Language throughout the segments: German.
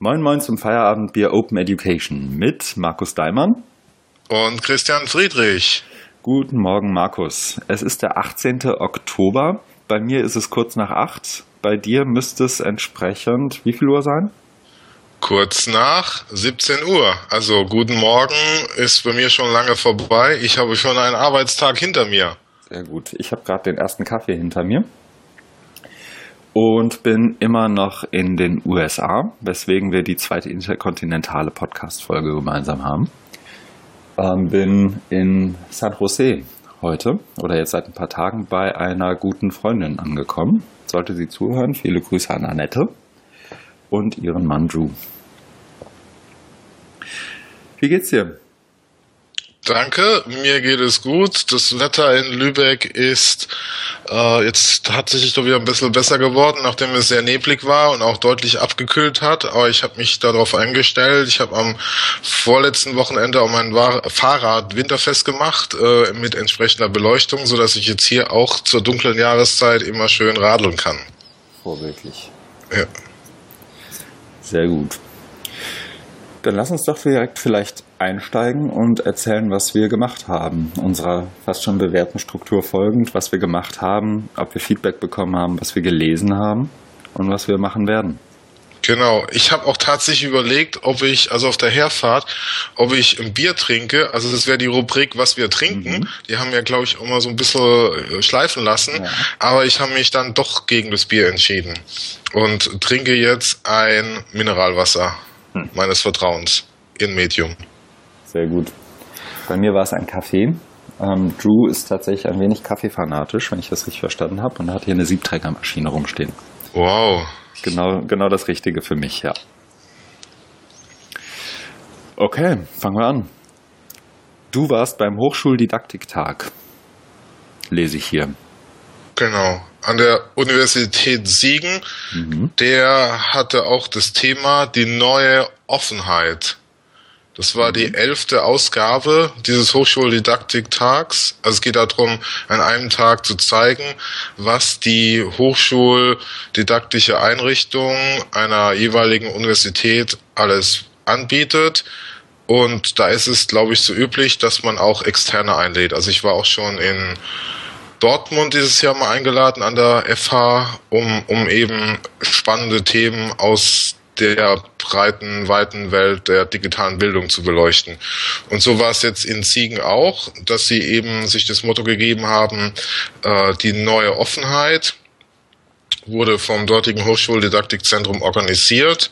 Moin Moin zum Feierabendbier Open Education mit Markus Daimann und Christian Friedrich. Guten Morgen, Markus. Es ist der 18. Oktober. Bei mir ist es kurz nach 8. Bei dir müsste es entsprechend wie viel Uhr sein? Kurz nach 17 Uhr. Also guten Morgen ist bei mir schon lange vorbei. Ich habe schon einen Arbeitstag hinter mir. Sehr gut. Ich habe gerade den ersten Kaffee hinter mir und bin immer noch in den USA, weswegen wir die zweite interkontinentale Podcast-Folge gemeinsam haben. Ähm, bin in San Jose heute oder jetzt seit ein paar Tagen bei einer guten Freundin angekommen. Sollte sie zuhören, viele Grüße an Annette und ihren Mann Drew. Wie geht's dir? Danke, mir geht es gut. Das Wetter in Lübeck ist äh, jetzt tatsächlich doch wieder ein bisschen besser geworden, nachdem es sehr neblig war und auch deutlich abgekühlt hat. Aber ich habe mich darauf eingestellt. Ich habe am vorletzten Wochenende auch mein Fahrrad winterfest gemacht äh, mit entsprechender Beleuchtung, so dass ich jetzt hier auch zur dunklen Jahreszeit immer schön radeln kann. Vorbildlich. Ja. Sehr gut. Dann lass uns doch direkt vielleicht einsteigen und erzählen, was wir gemacht haben. Unserer fast schon bewährten Struktur folgend, was wir gemacht haben, ob wir Feedback bekommen haben, was wir gelesen haben und was wir machen werden. Genau, ich habe auch tatsächlich überlegt, ob ich, also auf der Herfahrt, ob ich ein Bier trinke. Also das wäre die Rubrik, was wir trinken. Mhm. Die haben ja, glaube ich, immer so ein bisschen äh, schleifen lassen. Ja. Aber ich habe mich dann doch gegen das Bier entschieden und trinke jetzt ein Mineralwasser hm. meines Vertrauens in Medium. Sehr gut. Bei mir war es ein Kaffee. Ähm, Drew ist tatsächlich ein wenig kaffeefanatisch, wenn ich das richtig verstanden habe, und hat hier eine Siebträgermaschine rumstehen. Wow. Genau, genau das Richtige für mich, ja. Okay, fangen wir an. Du warst beim Hochschuldidaktiktag, lese ich hier. Genau, an der Universität Siegen. Mhm. Der hatte auch das Thema die neue Offenheit. Das war die mhm. elfte Ausgabe dieses Hochschuldidaktiktags. Also es geht darum, an einem Tag zu zeigen, was die hochschuldidaktische Einrichtung einer jeweiligen Universität alles anbietet. Und da ist es, glaube ich, so üblich, dass man auch Externe einlädt. Also ich war auch schon in Dortmund dieses Jahr mal eingeladen an der FH, um, um eben spannende Themen aus der breiten, weiten Welt der digitalen Bildung zu beleuchten. Und so war es jetzt in Ziegen auch, dass sie eben sich das Motto gegeben haben, äh, die neue Offenheit wurde vom dortigen Hochschuldidaktikzentrum organisiert.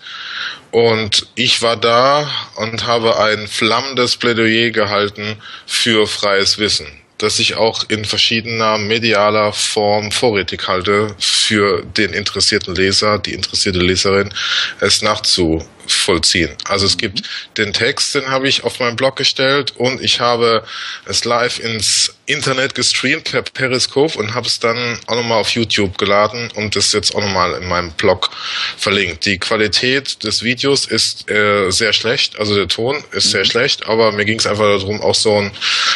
Und ich war da und habe ein flammendes Plädoyer gehalten für freies Wissen das ich auch in verschiedener medialer Form vorrätig halte für den interessierten Leser, die interessierte Leserin, es nachzuvollziehen. Also es gibt den Text, den habe ich auf meinem Blog gestellt und ich habe es live ins Internet gestreamt per Periscope und habe es dann auch nochmal auf YouTube geladen und das jetzt auch nochmal in meinem Blog verlinkt. Die Qualität des Videos ist äh, sehr schlecht, also der Ton ist sehr mhm. schlecht, aber mir ging es einfach darum, auch so ein,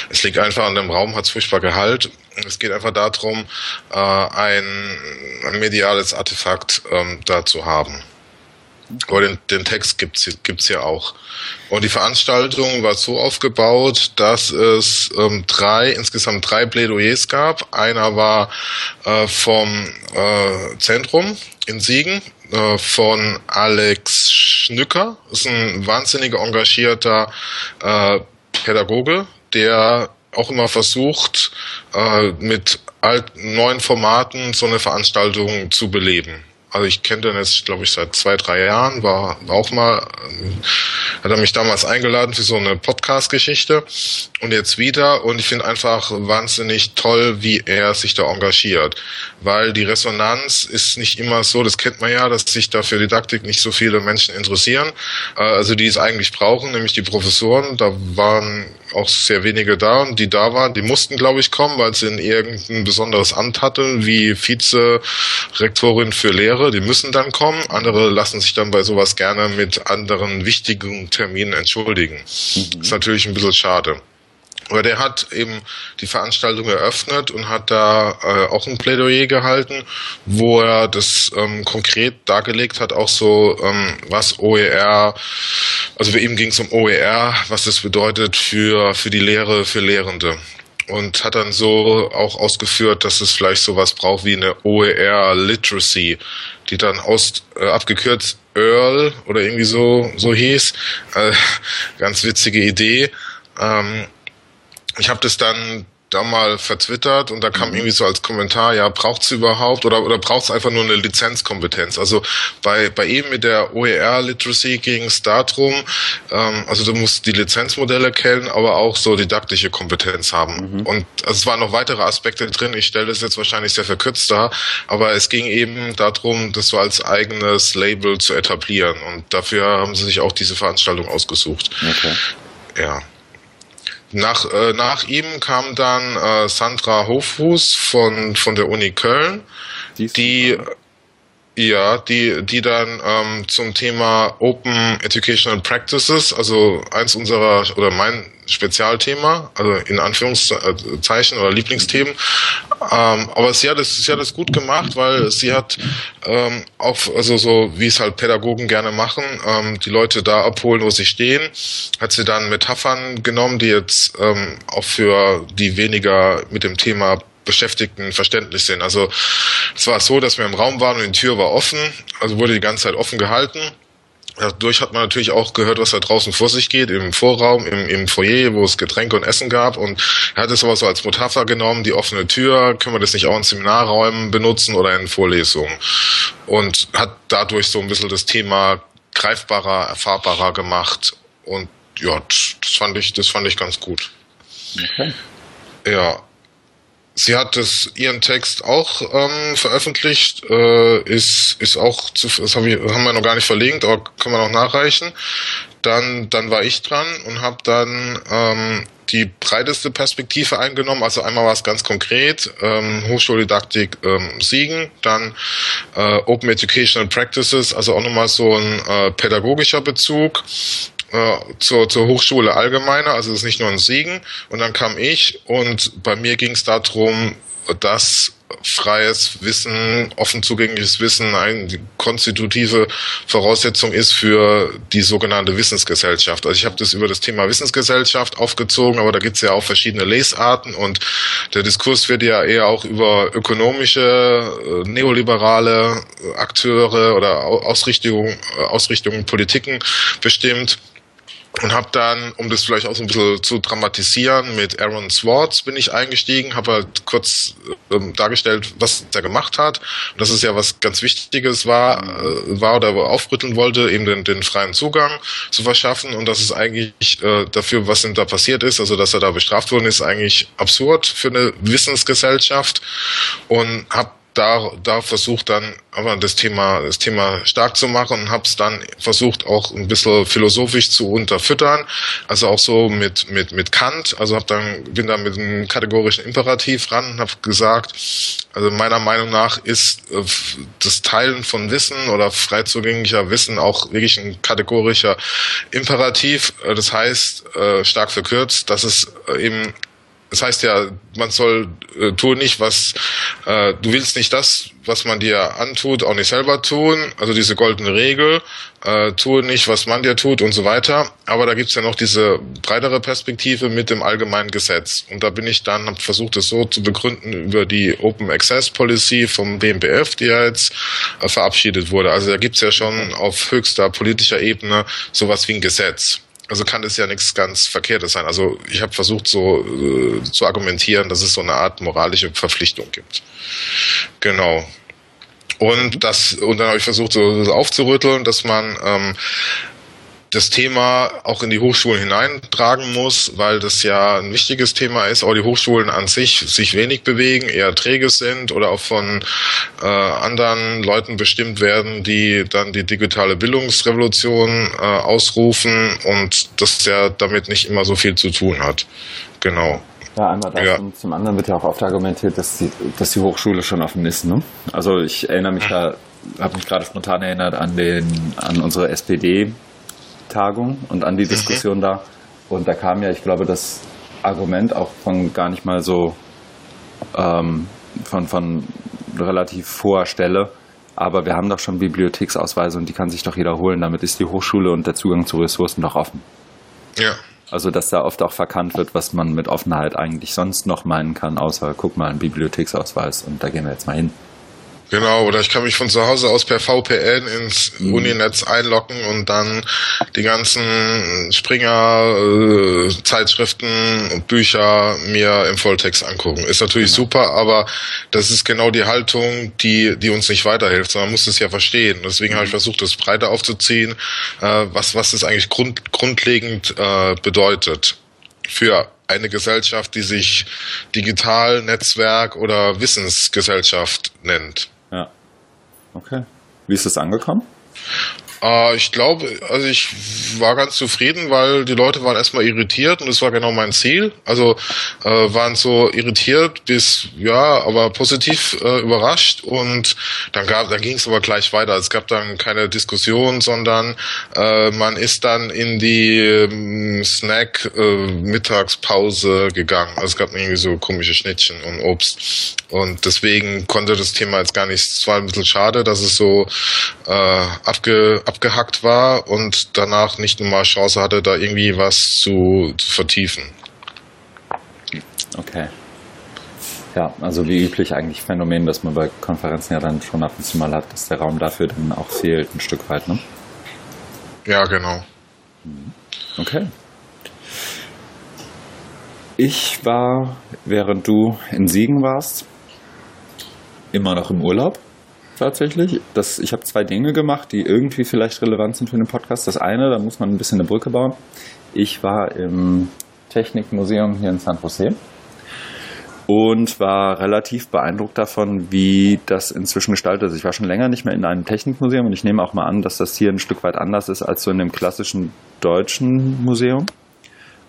es liegt einfach an dem Raum, hat es furchtbar Gehalt. Es geht einfach darum, äh, ein, ein mediales Artefakt ähm, da zu haben. Aber den, den Text gibt's gibt's ja auch. Und die Veranstaltung war so aufgebaut, dass es ähm, drei, insgesamt drei Plädoyers gab. Einer war äh, vom äh, Zentrum in Siegen, äh, von Alex Schnücker. Ist ein wahnsinnig engagierter äh, Pädagoge, der auch immer versucht, äh, mit alten, neuen Formaten so eine Veranstaltung zu beleben. Also ich kenne den jetzt, glaube ich, seit zwei, drei Jahren, war auch mal, äh, hat er mich damals eingeladen für so eine Podcast-Geschichte und jetzt wieder und ich finde einfach wahnsinnig toll, wie er sich da engagiert, weil die Resonanz ist nicht immer so, das kennt man ja, dass sich da für Didaktik nicht so viele Menschen interessieren, äh, also die es eigentlich brauchen, nämlich die Professoren, da waren auch sehr wenige da und die da waren, die mussten, glaube ich, kommen, weil sie in irgendein besonderes Amt hatten, wie Vize-Rektorin für Lehre, die müssen dann kommen. Andere lassen sich dann bei sowas gerne mit anderen wichtigen Terminen entschuldigen. Mhm. Ist natürlich ein bisschen schade. Aber der hat eben die Veranstaltung eröffnet und hat da äh, auch ein Plädoyer gehalten, wo er das ähm, konkret dargelegt hat, auch so, ähm, was OER, also für ihn ging es um OER, was das bedeutet für, für die Lehre, für Lehrende. Und hat dann so auch ausgeführt, dass es vielleicht sowas braucht wie eine OER Literacy, die dann aus, äh, abgekürzt Earl oder irgendwie so, so hieß. Äh, ganz witzige Idee. Ähm, ich habe das dann da mal vertwittert und da kam mhm. irgendwie so als Kommentar, ja, braucht's überhaupt oder, oder braucht's einfach nur eine Lizenzkompetenz? Also bei, bei ihm mit der OER Literacy ging es darum, ähm, also du musst die Lizenzmodelle kennen, aber auch so didaktische Kompetenz haben. Mhm. Und also es waren noch weitere Aspekte drin, ich stelle das jetzt wahrscheinlich sehr verkürzt dar, aber es ging eben darum, das so als eigenes Label zu etablieren und dafür haben sie sich auch diese Veranstaltung ausgesucht. Okay. Ja. Nach, äh, nach ihm kam dann äh, Sandra Hoffuß von, von der Uni Köln, die, die ja, die, die dann ähm, zum Thema Open Educational Practices, also eins unserer oder mein Spezialthema, also in Anführungszeichen oder Lieblingsthemen. Ähm, aber sie hat es, sie hat es gut gemacht, weil sie hat ähm, auch, also so wie es halt Pädagogen gerne machen, ähm, die Leute da abholen, wo sie stehen, hat sie dann Metaphern genommen, die jetzt ähm, auch für die weniger mit dem Thema Beschäftigten verständlich sind. Also es war so, dass wir im Raum waren und die Tür war offen, also wurde die ganze Zeit offen gehalten. Dadurch hat man natürlich auch gehört, was da draußen vor sich geht, im Vorraum, im, im Foyer, wo es Getränke und Essen gab. Und er hat es aber so als Metapher genommen, die offene Tür, können wir das nicht auch in Seminarräumen benutzen oder in Vorlesungen. Und hat dadurch so ein bisschen das Thema greifbarer, erfahrbarer gemacht. Und ja, das fand ich, das fand ich ganz gut. Okay. Ja, Sie hat das, ihren Text auch ähm, veröffentlicht, äh, ist, ist auch, zu, das hab ich, haben wir noch gar nicht verlinkt, aber können wir noch nachreichen. Dann, dann war ich dran und habe dann ähm, die breiteste Perspektive eingenommen. Also einmal war es ganz konkret, ähm, Hochschuldidaktik ähm, Siegen, dann äh, Open Educational Practices, also auch nochmal so ein äh, pädagogischer Bezug äh, zur, zur Hochschule allgemeiner, also es ist nicht nur ein Siegen. Und dann kam ich und bei mir ging es darum, dass freies Wissen, offen zugängliches Wissen eine konstitutive Voraussetzung ist für die sogenannte Wissensgesellschaft. Also ich habe das über das Thema Wissensgesellschaft aufgezogen, aber da gibt es ja auch verschiedene Lesarten und der Diskurs wird ja eher auch über ökonomische, äh, neoliberale Akteure oder Ausrichtungen, äh, Ausrichtungen, Politiken bestimmt und habe dann, um das vielleicht auch so ein bisschen zu dramatisieren, mit Aaron Swartz bin ich eingestiegen, habe halt kurz ähm, dargestellt, was er gemacht hat. Und dass es ja was ganz Wichtiges war, äh, war oder aufrütteln wollte, eben den, den freien Zugang zu verschaffen und dass es eigentlich äh, dafür, was denn da passiert ist, also dass er da bestraft worden ist, eigentlich absurd für eine Wissensgesellschaft und habe da, da versucht dann aber das Thema, das Thema stark zu machen und habe es dann versucht auch ein bisschen philosophisch zu unterfüttern, also auch so mit mit mit Kant, also habe dann bin dann mit einem kategorischen Imperativ ran und habe gesagt, also meiner Meinung nach ist äh, das Teilen von Wissen oder frei zugänglicher Wissen auch wirklich ein kategorischer Imperativ, äh, das heißt äh, stark verkürzt, dass es eben das heißt ja, man soll äh, tun nicht, was äh, du willst nicht das, was man dir antut, auch nicht selber tun. Also diese goldene Regel, äh, tue nicht, was man dir tut und so weiter. Aber da gibt's ja noch diese breitere Perspektive mit dem allgemeinen Gesetz. Und da bin ich dann, habe versucht, es so zu begründen über die Open Access Policy vom BMBF, die ja jetzt äh, verabschiedet wurde. Also da gibt's ja schon auf höchster politischer Ebene sowas wie ein Gesetz. Also kann das ja nichts ganz Verkehrtes sein. Also ich habe versucht so äh, zu argumentieren, dass es so eine Art moralische Verpflichtung gibt. Genau. Und das und dann habe ich versucht so aufzurütteln, dass man ähm, das Thema auch in die Hochschulen hineintragen muss, weil das ja ein wichtiges Thema ist, auch die Hochschulen an sich sich wenig bewegen, eher träge sind oder auch von äh, anderen Leuten bestimmt werden, die dann die digitale Bildungsrevolution äh, ausrufen und das ja damit nicht immer so viel zu tun hat. Genau. Ja, einmal das ja. und zum anderen wird ja auch oft argumentiert, dass die, dass die Hochschule schon offen ist. Ne? Also ich erinnere mich da, habe mich gerade spontan erinnert an den an unsere SPD Tagung und an die mhm. Diskussion da. Und da kam ja, ich glaube, das Argument auch von gar nicht mal so ähm, von, von relativ hoher Stelle. Aber wir haben doch schon Bibliotheksausweise und die kann sich doch jeder holen. Damit ist die Hochschule und der Zugang zu Ressourcen doch offen. Ja. Also, dass da oft auch verkannt wird, was man mit Offenheit eigentlich sonst noch meinen kann, außer guck mal, ein Bibliotheksausweis und da gehen wir jetzt mal hin. Genau, oder ich kann mich von zu Hause aus per VPN ins mhm. Uninetz einloggen und dann die ganzen Springer, äh, Zeitschriften, Bücher mir im Volltext angucken. Ist natürlich genau. super, aber das ist genau die Haltung, die, die uns nicht weiterhilft, sondern man muss es ja verstehen. Deswegen mhm. habe ich versucht, das breiter aufzuziehen, äh, was, was es eigentlich grund, grundlegend äh, bedeutet für eine Gesellschaft, die sich Digital, Netzwerk oder Wissensgesellschaft nennt. Okay. Wie ist es angekommen? Äh, ich glaube, also ich war ganz zufrieden, weil die Leute waren erstmal irritiert und das war genau mein Ziel. Also äh, waren so irritiert bis ja, aber positiv äh, überrascht und dann gab, dann ging es aber gleich weiter. Es gab dann keine Diskussion, sondern äh, man ist dann in die ähm, Snack äh, gegangen. Also es gab irgendwie so komische Schnittchen und Obst und deswegen konnte das Thema jetzt gar nicht. Es war ein bisschen schade, dass es so äh, abge abgehackt war und danach nicht nochmal Chance hatte, da irgendwie was zu, zu vertiefen. Okay. Ja, also wie üblich eigentlich Phänomen, dass man bei Konferenzen ja dann schon ab und zu mal hat, dass der Raum dafür dann auch fehlt, ein Stück weit, ne? Ja, genau. Okay. Ich war, während du in Siegen warst, immer noch im Urlaub tatsächlich. Das, ich habe zwei Dinge gemacht, die irgendwie vielleicht relevant sind für den Podcast. Das eine, da muss man ein bisschen eine Brücke bauen. Ich war im Technikmuseum hier in San Jose und war relativ beeindruckt davon, wie das inzwischen gestaltet ist. Ich war schon länger nicht mehr in einem Technikmuseum und ich nehme auch mal an, dass das hier ein Stück weit anders ist als so in dem klassischen deutschen Museum.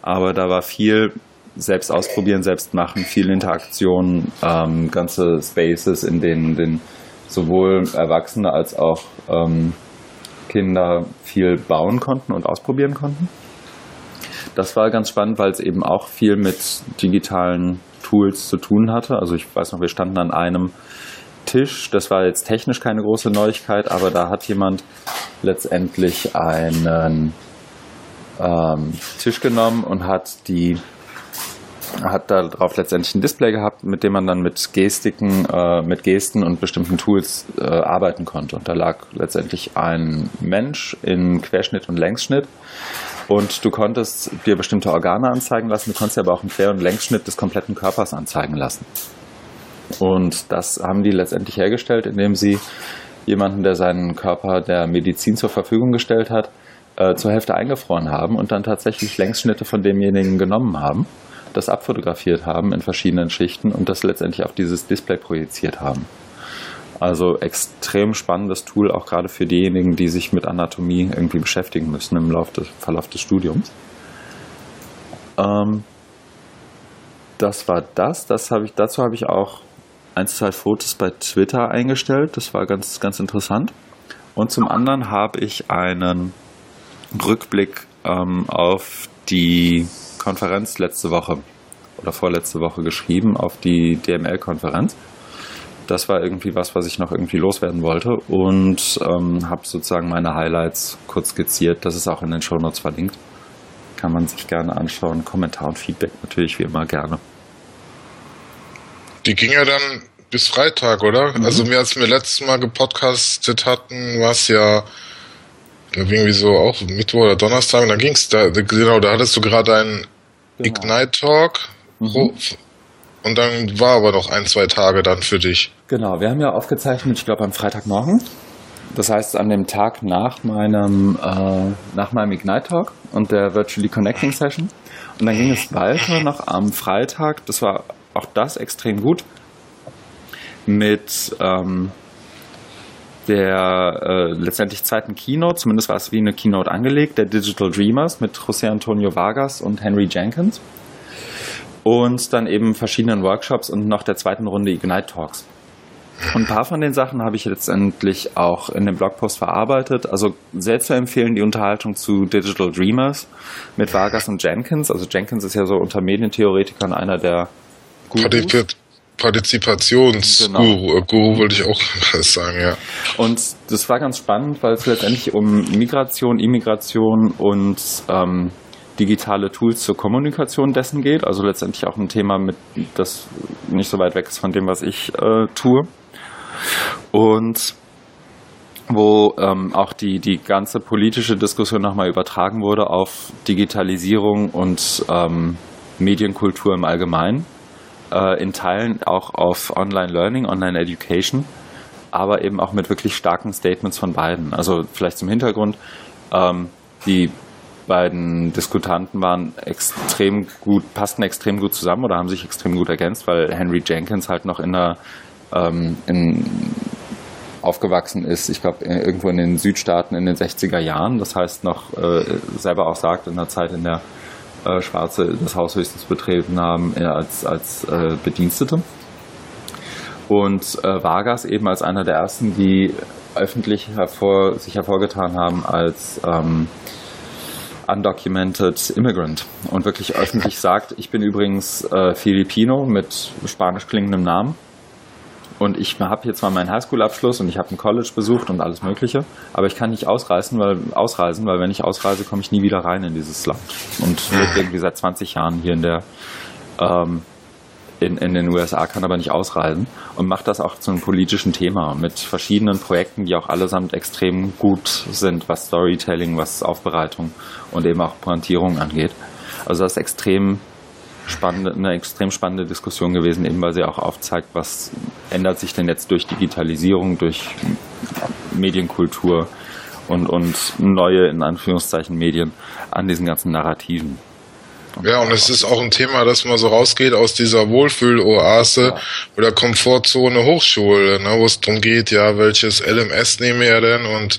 Aber da war viel selbst ausprobieren, selbst machen, viel Interaktion, ähm, ganze Spaces, in denen den sowohl Erwachsene als auch ähm, Kinder viel bauen konnten und ausprobieren konnten. Das war ganz spannend, weil es eben auch viel mit digitalen Tools zu tun hatte. Also ich weiß noch, wir standen an einem Tisch. Das war jetzt technisch keine große Neuigkeit, aber da hat jemand letztendlich einen ähm, Tisch genommen und hat die hat darauf letztendlich ein Display gehabt, mit dem man dann mit Gestiken, äh, mit Gesten und bestimmten Tools äh, arbeiten konnte. Und da lag letztendlich ein Mensch in Querschnitt und Längsschnitt. Und du konntest dir bestimmte Organe anzeigen lassen, du konntest dir aber auch einen Quer- und Längsschnitt des kompletten Körpers anzeigen lassen. Und das haben die letztendlich hergestellt, indem sie jemanden, der seinen Körper der Medizin zur Verfügung gestellt hat, äh, zur Hälfte eingefroren haben und dann tatsächlich Längsschnitte von demjenigen genommen haben das abfotografiert haben in verschiedenen Schichten und das letztendlich auf dieses Display projiziert haben. Also extrem spannendes Tool, auch gerade für diejenigen, die sich mit Anatomie irgendwie beschäftigen müssen im des, Verlauf des Studiums. Ähm, das war das. das hab ich, dazu habe ich auch ein, zwei Fotos bei Twitter eingestellt. Das war ganz, ganz interessant. Und zum anderen habe ich einen Rückblick ähm, auf die Konferenz letzte Woche oder vorletzte Woche geschrieben auf die DML-Konferenz. Das war irgendwie was, was ich noch irgendwie loswerden wollte und ähm, habe sozusagen meine Highlights kurz skizziert. Das ist auch in den Show Notes verlinkt. Kann man sich gerne anschauen. Kommentar und Feedback natürlich wie immer gerne. Die ging ja dann bis Freitag, oder? Mhm. Also, wir, als wir letztes Mal gepodcastet hatten, war es ja irgendwie so auch Mittwoch oder Donnerstag und dann ging's da, genau, da hattest du gerade einen genau. Ignite Talk mhm. und dann war aber noch ein, zwei Tage dann für dich. Genau, wir haben ja aufgezeichnet, ich glaube am Freitagmorgen. Das heißt an dem Tag nach meinem, äh, nach meinem Ignite Talk und der Virtually Connecting Session. Und dann ging es weiter noch am Freitag. Das war auch das extrem gut mit ähm, der äh, letztendlich zweiten Keynote, zumindest war es wie eine Keynote angelegt, der Digital Dreamers mit José Antonio Vargas und Henry Jenkins. Und dann eben verschiedenen Workshops und noch der zweiten Runde Ignite Talks. Und ein paar von den Sachen habe ich letztendlich auch in dem Blogpost verarbeitet. Also sehr zu empfehlen die Unterhaltung zu Digital Dreamers mit Vargas und Jenkins. Also Jenkins ist ja so unter Medientheoretikern einer der Gurus. Partizipationsguru, genau. Äh, Guru wollte ich auch sagen, ja. Und das war ganz spannend, weil es letztendlich um Migration, Immigration und ähm, digitale Tools zur Kommunikation dessen geht. Also letztendlich auch ein Thema, mit, das nicht so weit weg ist von dem, was ich äh, tue. Und wo ähm, auch die, die ganze politische Diskussion nochmal übertragen wurde auf Digitalisierung und ähm, Medienkultur im Allgemeinen. Äh, in Teilen auch auf Online-Learning, Online-Education, aber eben auch mit wirklich starken Statements von beiden. Also vielleicht zum Hintergrund, ähm, die beiden Diskutanten waren extrem gut, passten extrem gut zusammen oder haben sich extrem gut ergänzt, weil Henry Jenkins halt noch in der ähm, in, aufgewachsen ist, ich glaube, irgendwo in den Südstaaten in den 60er Jahren. Das heißt, noch äh, selber auch sagt, in der Zeit, in der äh, Schwarze das Haus höchstens betreten haben, äh, als, als äh, Bedienstete. Und äh, Vargas eben als einer der ersten, die öffentlich hervor, sich hervorgetan haben als ähm, undocumented immigrant und wirklich öffentlich sagt, ich bin übrigens äh, Filipino mit spanisch klingendem Namen und ich habe hier zwar meinen Highschool-Abschluss und ich habe ein College besucht und alles Mögliche, aber ich kann nicht ausreisen, weil, ausreisen, weil wenn ich ausreise, komme ich nie wieder rein in dieses Land. Und lebe irgendwie seit 20 Jahren hier in der ähm, in, in den USA, kann aber nicht ausreisen und macht das auch zu einem politischen Thema mit verschiedenen Projekten, die auch allesamt extrem gut sind, was Storytelling, was Aufbereitung und eben auch Pointierung angeht. Also das ist extrem spannende, eine extrem spannende Diskussion gewesen, eben weil sie auch aufzeigt, was ändert sich denn jetzt durch Digitalisierung, durch Medienkultur und, und neue, in Anführungszeichen, Medien an diesen ganzen Narrativen. Ja, und es ist auch ein Thema, dass man so rausgeht aus dieser Wohlfühloase ja. oder Komfortzone Hochschule, ne, wo es darum geht, ja, welches LMS nehme er denn und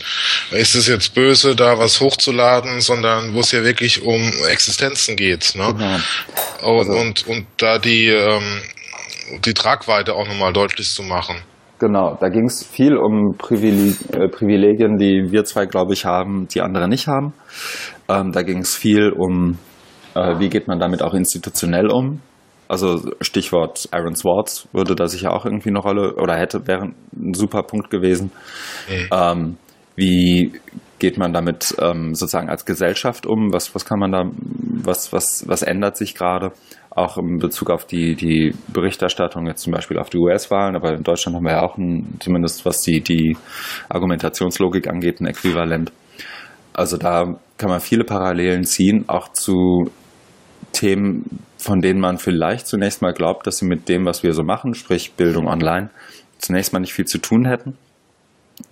ist es jetzt böse, da was hochzuladen, sondern wo es ja wirklich um Existenzen geht. Ne? Genau. Also, und, und da die, ähm, die Tragweite auch nochmal deutlich zu machen. Genau, da ging es viel um Privileg äh, Privilegien, die wir zwei, glaube ich, haben, die andere nicht haben. Ähm, da ging es viel um äh, wie geht man damit auch institutionell um? Also Stichwort Aaron Swartz würde da sicher auch irgendwie eine Rolle oder hätte wäre ein super Punkt gewesen. Mhm. Ähm, wie geht man damit ähm, sozusagen als Gesellschaft um? Was, was kann man da, was, was, was ändert sich gerade? Auch in Bezug auf die, die Berichterstattung, jetzt zum Beispiel auf die US-Wahlen, aber in Deutschland haben wir ja auch ein, zumindest was die, die Argumentationslogik angeht, ein Äquivalent. Also da kann man viele Parallelen ziehen, auch zu Themen, von denen man vielleicht zunächst mal glaubt, dass sie mit dem, was wir so machen, sprich Bildung online, zunächst mal nicht viel zu tun hätten,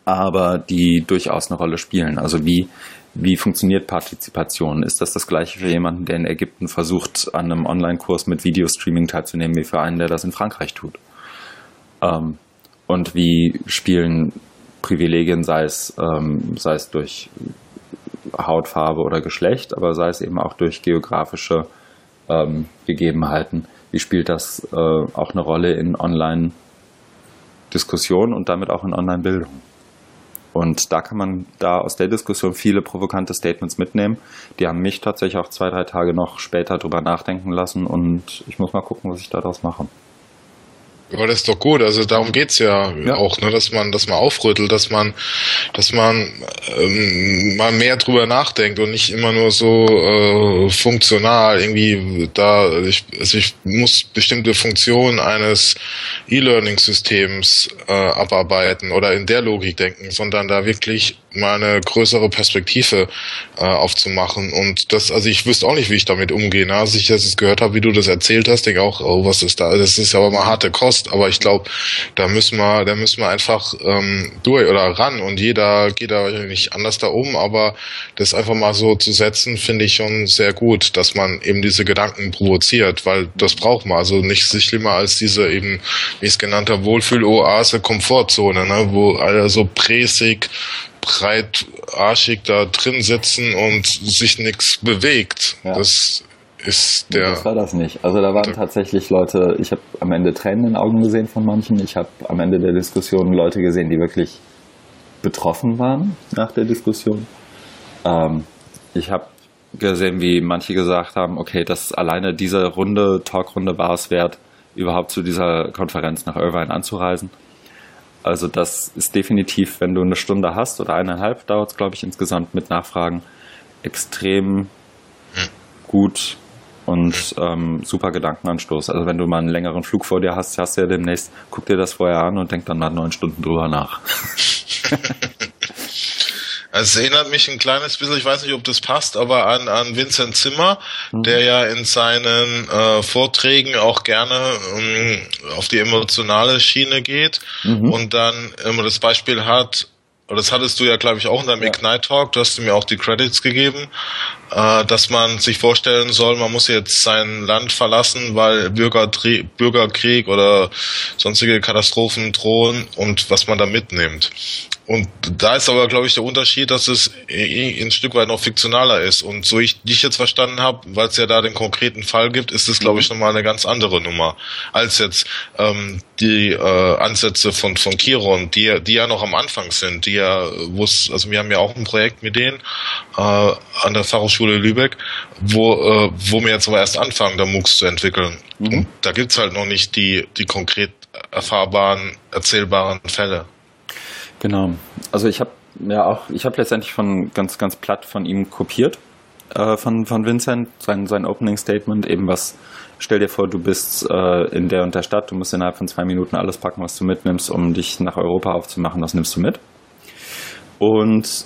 aber die durchaus eine Rolle spielen. Also wie, wie funktioniert Partizipation? Ist das das gleiche für jemanden, der in Ägypten versucht, an einem Online-Kurs mit Videostreaming teilzunehmen, wie für einen, der das in Frankreich tut? Ähm, und wie spielen Privilegien, sei es, ähm, sei es durch Hautfarbe oder Geschlecht, aber sei es eben auch durch geografische ähm, Gegebenheiten. Wie spielt das äh, auch eine Rolle in Online-Diskussionen und damit auch in Online-Bildung? Und da kann man da aus der Diskussion viele provokante Statements mitnehmen. Die haben mich tatsächlich auch zwei, drei Tage noch später drüber nachdenken lassen und ich muss mal gucken, was ich daraus mache. Aber das ist doch gut, also darum geht's ja, ja, auch, ne, dass man, dass man aufrüttelt, dass man, dass man ähm, mal mehr drüber nachdenkt und nicht immer nur so äh, funktional irgendwie da, ich, also ich muss bestimmte Funktionen eines E-Learning-Systems äh, abarbeiten oder in der Logik denken, sondern da wirklich mal eine größere Perspektive äh, aufzumachen. Und das, also ich wüsste auch nicht, wie ich damit umgehe. Ne? Als ich das gehört habe, wie du das erzählt hast, denke auch, oh, was ist da? Das ist aber mal harte Kost. Aber ich glaube, da müssen wir, da müssen wir einfach ähm, durch oder ran. Und jeder geht da nicht anders da um, aber das einfach mal so zu setzen, finde ich schon sehr gut, dass man eben diese Gedanken provoziert, weil das braucht man. Also nicht sich schlimmer als diese eben, wie es genannt habe, Wohlfühl-Oase, Komfortzone, ne? wo alle so präsig breitarschig da drin sitzen und sich nichts bewegt. Ja. Das ist der. Das war das nicht. Also da waren tatsächlich Leute, ich habe am Ende Tränen in den Augen gesehen von manchen. Ich habe am Ende der Diskussion Leute gesehen, die wirklich betroffen waren nach der Diskussion. Ähm, ich habe gesehen, wie manche gesagt haben, okay, dass alleine diese Runde, Talkrunde war es wert, überhaupt zu dieser Konferenz nach Irvine anzureisen. Also das ist definitiv, wenn du eine Stunde hast oder eineinhalb, dauert es, glaube ich, insgesamt mit Nachfragen extrem gut und ähm, super Gedankenanstoß. Also wenn du mal einen längeren Flug vor dir hast, hast du ja demnächst, guck dir das vorher an und denk dann mal neun Stunden drüber nach. Es erinnert mich ein kleines bisschen, ich weiß nicht, ob das passt, aber an, an Vincent Zimmer, mhm. der ja in seinen äh, Vorträgen auch gerne ähm, auf die emotionale Schiene geht mhm. und dann immer das Beispiel hat, das hattest du ja, glaube ich, auch in deinem ja. Ignite Talk, du hast mir auch die Credits gegeben, äh, dass man sich vorstellen soll, man muss jetzt sein Land verlassen, weil Bürgerkrieg oder sonstige Katastrophen drohen und was man da mitnimmt. Und da ist aber, glaube ich, der Unterschied, dass es ein Stück weit noch fiktionaler ist. Und so ich dich jetzt verstanden habe, weil es ja da den konkreten Fall gibt, ist es, glaube ich, nochmal eine ganz andere Nummer als jetzt ähm, die äh, Ansätze von von Kiron, die die ja noch am Anfang sind, die ja, wo es, also wir haben ja auch ein Projekt mit denen äh, an der Fachhochschule Lübeck, wo äh, wo wir jetzt aber erst anfangen, da MOOCs zu entwickeln. Mhm. Und da gibt's halt noch nicht die die konkret erfahrbaren, erzählbaren Fälle. Genau. Also ich habe ja auch, ich habe letztendlich von ganz, ganz platt von ihm kopiert, äh, von, von Vincent, sein, sein Opening Statement, eben was, stell dir vor, du bist äh, in der und der Stadt, du musst innerhalb von zwei Minuten alles packen, was du mitnimmst, um dich nach Europa aufzumachen, das nimmst du mit. Und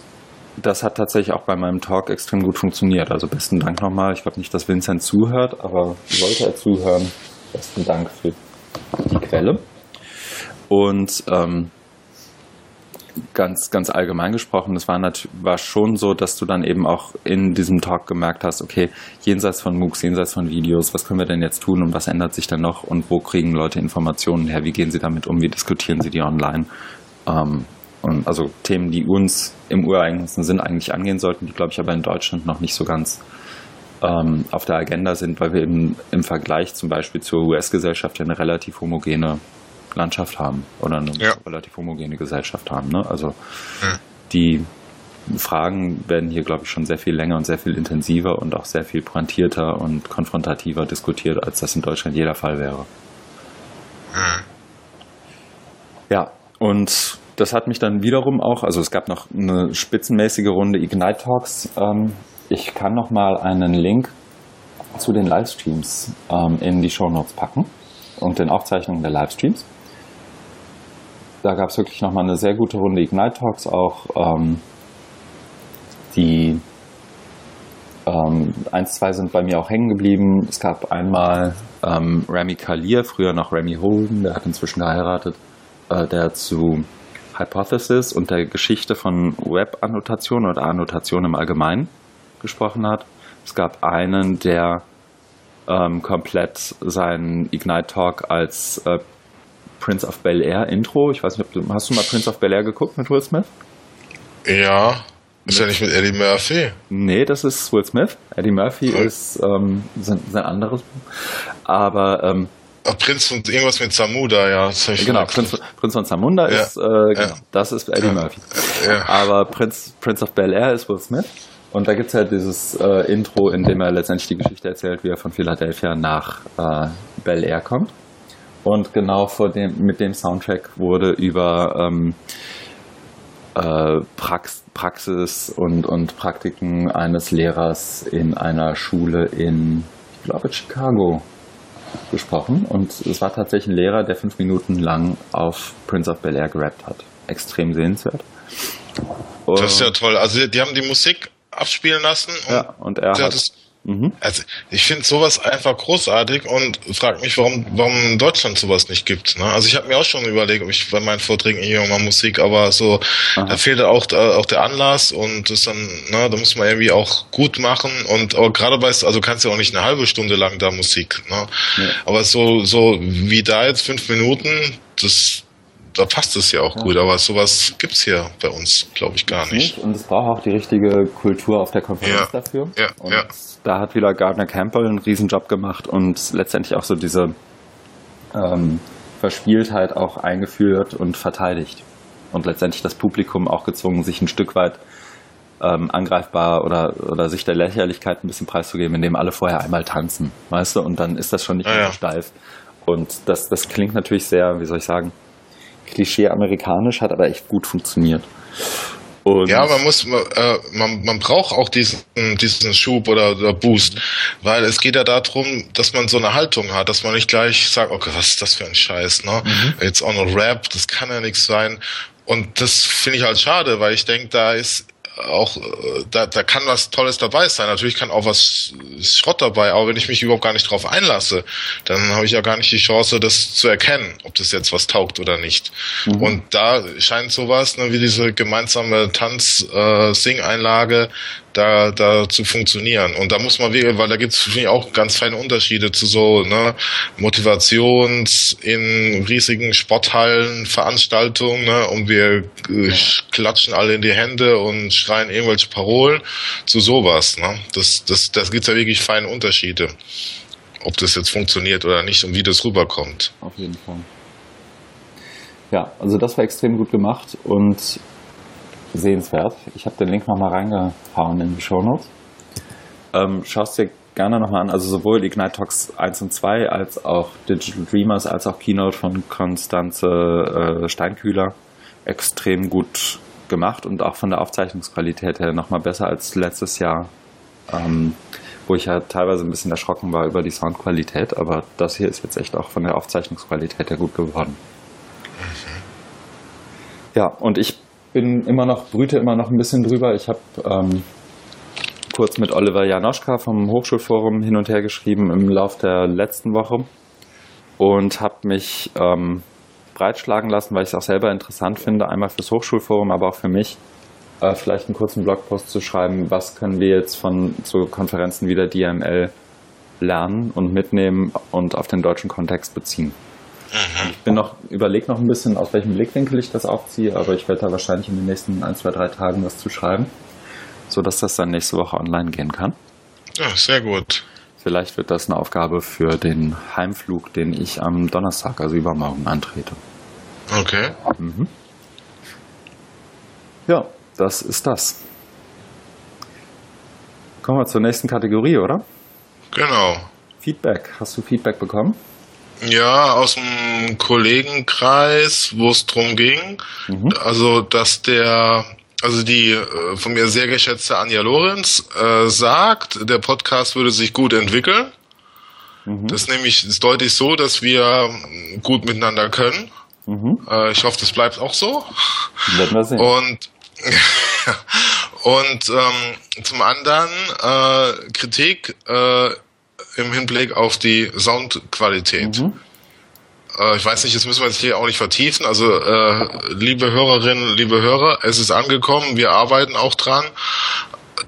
das hat tatsächlich auch bei meinem Talk extrem gut funktioniert. Also besten Dank nochmal. Ich glaube nicht, dass Vincent zuhört, aber sollte er zuhören, besten Dank für die Quelle. Und ähm, ganz, ganz allgemein gesprochen, es war, war schon so, dass du dann eben auch in diesem Talk gemerkt hast, okay, jenseits von MOOCs, jenseits von Videos, was können wir denn jetzt tun und was ändert sich dann noch und wo kriegen Leute Informationen her, wie gehen sie damit um, wie diskutieren sie die online? Ähm, und also Themen, die uns im ureigensten Sinn eigentlich angehen sollten, die glaube ich aber in Deutschland noch nicht so ganz ähm, auf der Agenda sind, weil wir eben im Vergleich zum Beispiel zur US-Gesellschaft ja eine relativ homogene Landschaft haben oder eine ja. relativ homogene Gesellschaft haben. Ne? Also mhm. die Fragen werden hier, glaube ich, schon sehr viel länger und sehr viel intensiver und auch sehr viel pointierter und konfrontativer diskutiert, als das in Deutschland jeder Fall wäre. Mhm. Ja, und das hat mich dann wiederum auch, also es gab noch eine spitzenmäßige Runde Ignite Talks. Ähm, ich kann noch mal einen Link zu den Livestreams ähm, in die Show Notes packen und den Aufzeichnungen der Livestreams. Da gab es wirklich nochmal eine sehr gute Runde Ignite Talks auch. Ähm, die ähm, eins, zwei sind bei mir auch hängen geblieben. Es gab einmal ähm, Remy Kalir, früher noch Remy Holden, der hat inzwischen geheiratet, äh, der zu Hypothesis und der Geschichte von Web-Annotation oder Annotation im Allgemeinen gesprochen hat. Es gab einen, der ähm, komplett seinen Ignite Talk als äh, Prince of Bel Air Intro. Ich weiß nicht, ob du hast du mal Prince of Bel Air geguckt mit Will Smith? Ja. Ist ja nicht mit Eddie Murphy. Nee, das ist Will Smith. Eddie Murphy okay. ist ähm, sein, sein anderes. Aber ähm, Ach, Prinz von irgendwas mit Zamunda, ja. genau, Prinz, Prinz, von Zamunda ja. ist, äh, genau, ja. das ist Eddie ja. Murphy. Aber Prinz, Prince of Bel Air ist Will Smith. Und da gibt es halt dieses äh, Intro, in dem er letztendlich die Geschichte erzählt, wie er von Philadelphia nach äh, Bel Air kommt. Und genau vor dem, mit dem Soundtrack wurde über ähm, äh, Prax Praxis und, und Praktiken eines Lehrers in einer Schule in, ich glaube, Chicago gesprochen. Und es war tatsächlich ein Lehrer, der fünf Minuten lang auf Prince of Bel Air gerappt hat. Extrem sehenswert. Und das ist ja toll. Also die haben die Musik abspielen lassen und, ja, und er hat, Mhm. Also ich finde sowas einfach großartig und frage mich, warum, warum in Deutschland sowas nicht gibt. Ne? Also ich habe mir auch schon überlegt, ob ich bei meinen Vorträgen hier mal Musik, aber so, Aha. da fehlt auch, äh, auch der Anlass und das dann, ne, da muss man irgendwie auch gut machen und aber gerade bei, also kannst du auch nicht eine halbe Stunde lang da Musik. Ne? Ja. Aber so, so wie da jetzt fünf Minuten, das da passt es ja auch ja. gut. Aber sowas gibt es hier bei uns, glaube ich, gar nicht. Und es braucht auch die richtige Kultur auf der Konferenz ja. dafür. Ja, und ja. da hat wieder Gardner Campbell einen Riesenjob gemacht und letztendlich auch so diese ähm, Verspieltheit auch eingeführt und verteidigt. Und letztendlich das Publikum auch gezwungen, sich ein Stück weit ähm, angreifbar oder, oder sich der Lächerlichkeit ein bisschen preiszugeben, indem alle vorher einmal tanzen, weißt du, und dann ist das schon nicht mehr ja. steif. Und das, das klingt natürlich sehr, wie soll ich sagen, klischee-amerikanisch, hat aber echt gut funktioniert. Und ja, man muss, äh, man, man braucht auch diesen, diesen Schub oder, oder Boost, weil es geht ja darum, dass man so eine Haltung hat, dass man nicht gleich sagt, okay, was ist das für ein Scheiß, ne? Mhm. Jetzt auch noch Rap, das kann ja nichts sein. Und das finde ich halt schade, weil ich denke, da ist auch, äh, da, da kann was Tolles dabei sein. Natürlich kann auch was Schrott dabei, aber wenn ich mich überhaupt gar nicht drauf einlasse, dann habe ich ja gar nicht die Chance, das zu erkennen, ob das jetzt was taugt oder nicht. Mhm. Und da scheint sowas, ne, wie diese gemeinsame Tanz-Sing-Einlage, äh, da, da zu funktionieren. Und da muss man wirklich, weil da gibt es auch ganz feine Unterschiede zu so ne, Motivations in riesigen Sporthallen, Veranstaltungen, ne, und wir äh, klatschen alle in die Hände und schreien irgendwelche Parolen zu sowas. Ne. Das, das, das gibt ja wirklich feine Unterschiede, ob das jetzt funktioniert oder nicht und wie das rüberkommt. Auf jeden Fall. Ja, also das war extrem gut gemacht und sehenswert. Ich habe den Link nochmal reingehauen in die Shownotes. Ähm, schaust dir gerne nochmal an, also sowohl Ignite Talks 1 und 2 als auch Digital Dreamers als auch Keynote von Konstanze äh, Steinkühler extrem gut gemacht und auch von der Aufzeichnungsqualität her nochmal besser als letztes Jahr, ähm, wo ich ja teilweise ein bisschen erschrocken war über die Soundqualität, aber das hier ist jetzt echt auch von der Aufzeichnungsqualität her gut geworden. Ja, und ich bin immer noch, brüte immer noch ein bisschen drüber. Ich habe ähm, kurz mit Oliver Janoschka vom Hochschulforum hin und her geschrieben im Lauf der letzten Woche und habe mich ähm, breitschlagen lassen, weil ich es auch selber interessant finde, einmal fürs Hochschulforum, aber auch für mich, äh, vielleicht einen kurzen Blogpost zu schreiben, was können wir jetzt von so Konferenzen wie der DML lernen und mitnehmen und auf den deutschen Kontext beziehen. Mhm. Ich bin noch, überlege noch ein bisschen, aus welchem Blickwinkel ich das aufziehe, aber ich werde da wahrscheinlich in den nächsten ein, zwei, drei Tagen was zu schreiben, sodass das dann nächste Woche online gehen kann. Ja, sehr gut. Vielleicht wird das eine Aufgabe für den Heimflug, den ich am Donnerstag, also übermorgen, antrete. Okay. Mhm. Ja, das ist das. Kommen wir zur nächsten Kategorie, oder? Genau. Feedback. Hast du Feedback bekommen? Ja, aus dem Kollegenkreis, wo es drum ging. Mhm. Also, dass der, also die äh, von mir sehr geschätzte Anja Lorenz äh, sagt, der Podcast würde sich gut entwickeln. Mhm. Das ist nämlich ist deutlich so, dass wir gut miteinander können. Mhm. Äh, ich hoffe, das bleibt auch so. Werden wir sehen. Und und ähm, zum anderen äh, Kritik äh, im Hinblick auf die Soundqualität. Mhm. Äh, ich weiß nicht, das müssen wir jetzt hier auch nicht vertiefen. Also, äh, liebe Hörerinnen, liebe Hörer, es ist angekommen, wir arbeiten auch dran.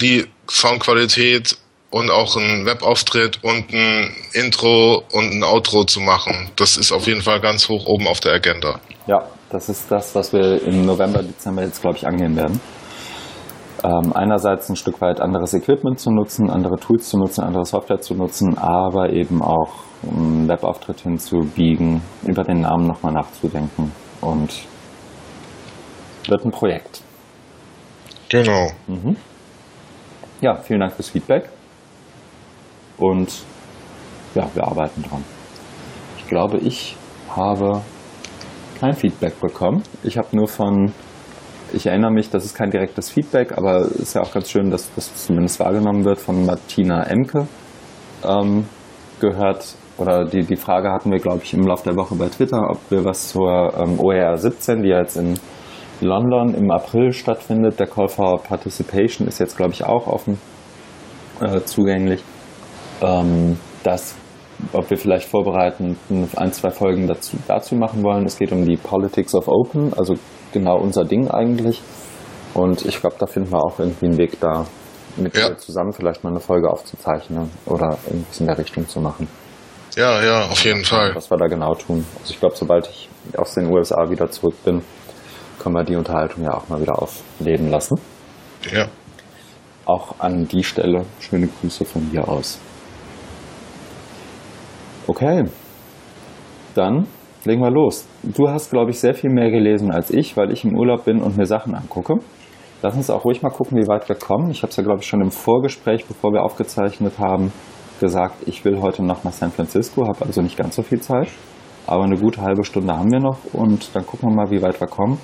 Die Soundqualität und auch ein Webauftritt und ein Intro und ein Outro zu machen. Das ist auf jeden Fall ganz hoch oben auf der Agenda. Ja, das ist das, was wir im November, Dezember jetzt, glaube ich, angehen werden ähm, einerseits ein Stück weit anderes Equipment zu nutzen, andere Tools zu nutzen, andere Software zu nutzen, aber eben auch einen Webauftritt hinzubiegen, über den Namen nochmal nachzudenken und wird ein Projekt. Genau. Mhm. Ja, vielen Dank fürs Feedback und ja, wir arbeiten dran. Ich glaube, ich habe kein Feedback bekommen. Ich habe nur von ich erinnere mich, das ist kein direktes Feedback, aber es ist ja auch ganz schön, dass das zumindest wahrgenommen wird von Martina Emke ähm, gehört. Oder die, die Frage hatten wir, glaube ich, im Laufe der Woche bei Twitter, ob wir was zur ähm, OER 17, die jetzt in London im April stattfindet. Der Call for Participation ist jetzt, glaube ich, auch offen äh, zugänglich. Ähm, das, ob wir vielleicht vorbereitend ein, zwei Folgen dazu, dazu machen wollen. Es geht um die Politics of Open, also genau unser Ding eigentlich. Und ich glaube, da finden wir auch irgendwie einen Weg, da mit ja. zusammen vielleicht mal eine Folge aufzuzeichnen oder irgendwas in der Richtung zu machen. Ja, ja, auf jeden Fall. Was wir da genau tun. Also ich glaube, sobald ich aus den USA wieder zurück bin, können wir die Unterhaltung ja auch mal wieder aufleben lassen. Ja. Auch an die Stelle schöne Grüße von hier aus. Okay, dann legen wir los. Du hast, glaube ich, sehr viel mehr gelesen als ich, weil ich im Urlaub bin und mir Sachen angucke. Lass uns auch ruhig mal gucken, wie weit wir kommen. Ich habe es ja, glaube ich, schon im Vorgespräch, bevor wir aufgezeichnet haben, gesagt, ich will heute noch nach San Francisco, habe also nicht ganz so viel Zeit. Aber eine gute halbe Stunde haben wir noch und dann gucken wir mal, wie weit wir kommen.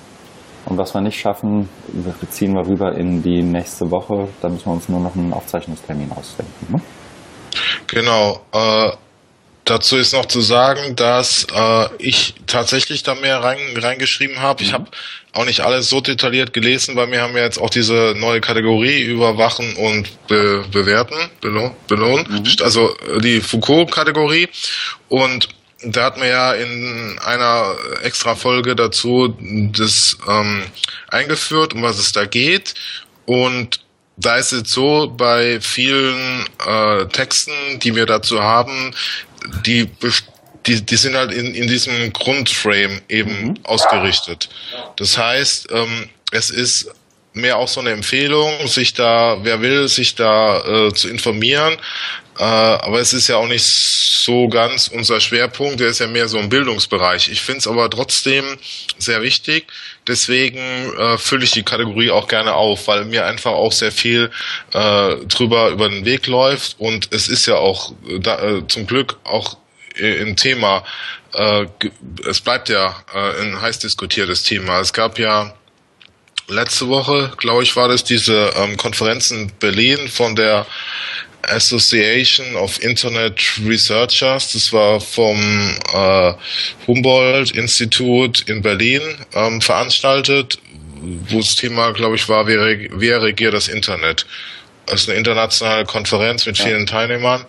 Und was wir nicht schaffen, ziehen wir rüber in die nächste Woche. Da müssen wir uns nur noch einen Aufzeichnungstermin ausdenken. Ne? Genau. Äh, dazu ist noch zu sagen, dass äh, ich tatsächlich da mehr rein, reingeschrieben habe. Mhm. Ich habe auch nicht alles so detailliert gelesen, weil wir haben ja jetzt auch diese neue Kategorie überwachen und be bewerten, belohnen. belohnen. Mhm. Also die Foucault-Kategorie. Und da hat man ja in einer extra Folge dazu das ähm, eingeführt, um was es da geht. Und da ist es so, bei vielen äh, Texten, die wir dazu haben, die, die, die sind halt in, in diesem Grundframe eben mhm. ausgerichtet. Das heißt, ähm, es ist mehr auch so eine Empfehlung, sich da, wer will, sich da äh, zu informieren. Äh, aber es ist ja auch nicht so ganz unser Schwerpunkt, der ist ja mehr so im Bildungsbereich. Ich finde es aber trotzdem sehr wichtig. Deswegen äh, fülle ich die Kategorie auch gerne auf, weil mir einfach auch sehr viel äh, drüber über den Weg läuft. Und es ist ja auch da, äh, zum Glück auch ein Thema, äh, es bleibt ja äh, ein heiß diskutiertes Thema. Es gab ja letzte Woche, glaube ich, war das diese ähm, Konferenz in Berlin von der Association of Internet Researchers. Das war vom äh, Humboldt-Institut in Berlin ähm, veranstaltet, wo das Thema, glaube ich, war, wer, wer regiert das Internet? Das ist eine internationale Konferenz mit vielen ja. Teilnehmern.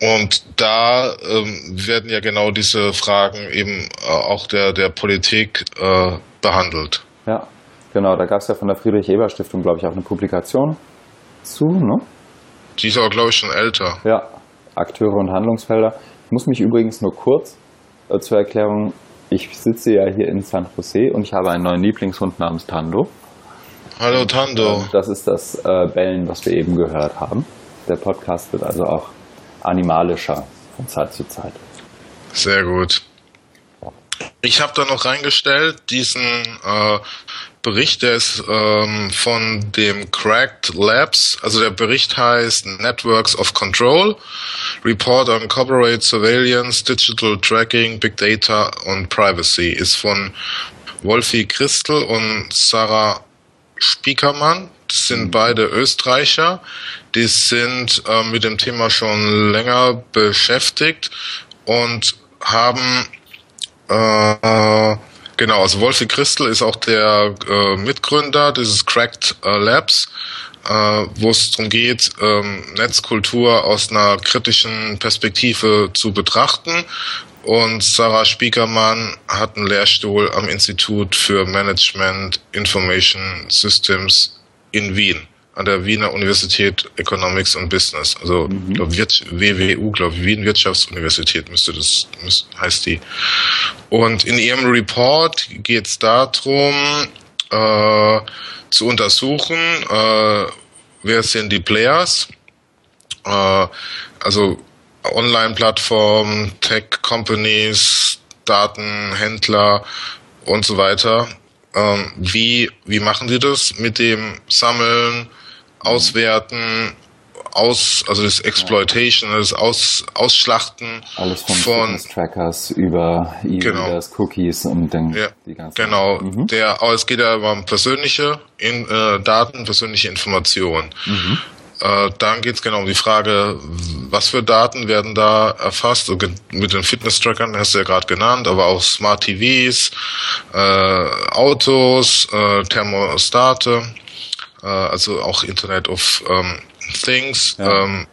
Und da ähm, werden ja genau diese Fragen eben äh, auch der, der Politik äh, behandelt. Ja, genau. Da gab es ja von der Friedrich-Ebert-Stiftung, glaube ich, auch eine Publikation zu, ne? Die ist aber, glaube ich, schon älter. Ja, Akteure und Handlungsfelder. Ich muss mich übrigens nur kurz äh, zur Erklärung, ich sitze ja hier in San Jose und ich habe einen neuen Lieblingshund namens Tando. Hallo Tando. Und, das ist das äh, Bellen, was wir eben gehört haben. Der Podcast wird also auch animalischer von Zeit zu Zeit. Sehr gut. Ich habe da noch reingestellt diesen äh, Bericht, der ist ähm, von dem Cracked Labs. Also der Bericht heißt Networks of Control, Report on Corporate Surveillance, Digital Tracking, Big Data und Privacy. Ist von Wolfi Christel und Sarah Spiekermann. Das sind mhm. beide Österreicher. Die sind äh, mit dem Thema schon länger beschäftigt und haben äh, Genau, also Wolfi Christel ist auch der äh, Mitgründer dieses Cracked äh, Labs, äh, wo es darum geht, ähm, Netzkultur aus einer kritischen Perspektive zu betrachten. Und Sarah Spiekermann hat einen Lehrstuhl am Institut für Management Information Systems in Wien an der Wiener Universität Economics und Business. Also mhm. glaub, WWU, glaube ich, Wien Wirtschaftsuniversität müsste das müsste, heißt die. Und in ihrem Report geht es darum, äh, zu untersuchen, äh, wer sind die Players, äh, also Online-Plattformen, Tech-Companies, Datenhändler und so weiter. Ähm, wie, wie machen die das mit dem Sammeln, Auswerten, aus, also das Exploitation, das Aus, Ausschlachten Alles von, von Trackers über E-Readers, genau. Cookies und dann ja, die ganzen. Genau, mhm. der, aber es geht ja um persönliche in, äh, Daten, persönliche Informationen. Mhm. Äh, dann geht es genau um die Frage, was für Daten werden da erfasst. Mit den Fitness-Trackern hast du ja gerade genannt, aber auch Smart TVs, äh, Autos, äh, Thermostate äh, also auch Internet of ähm, Things, ja. ähm,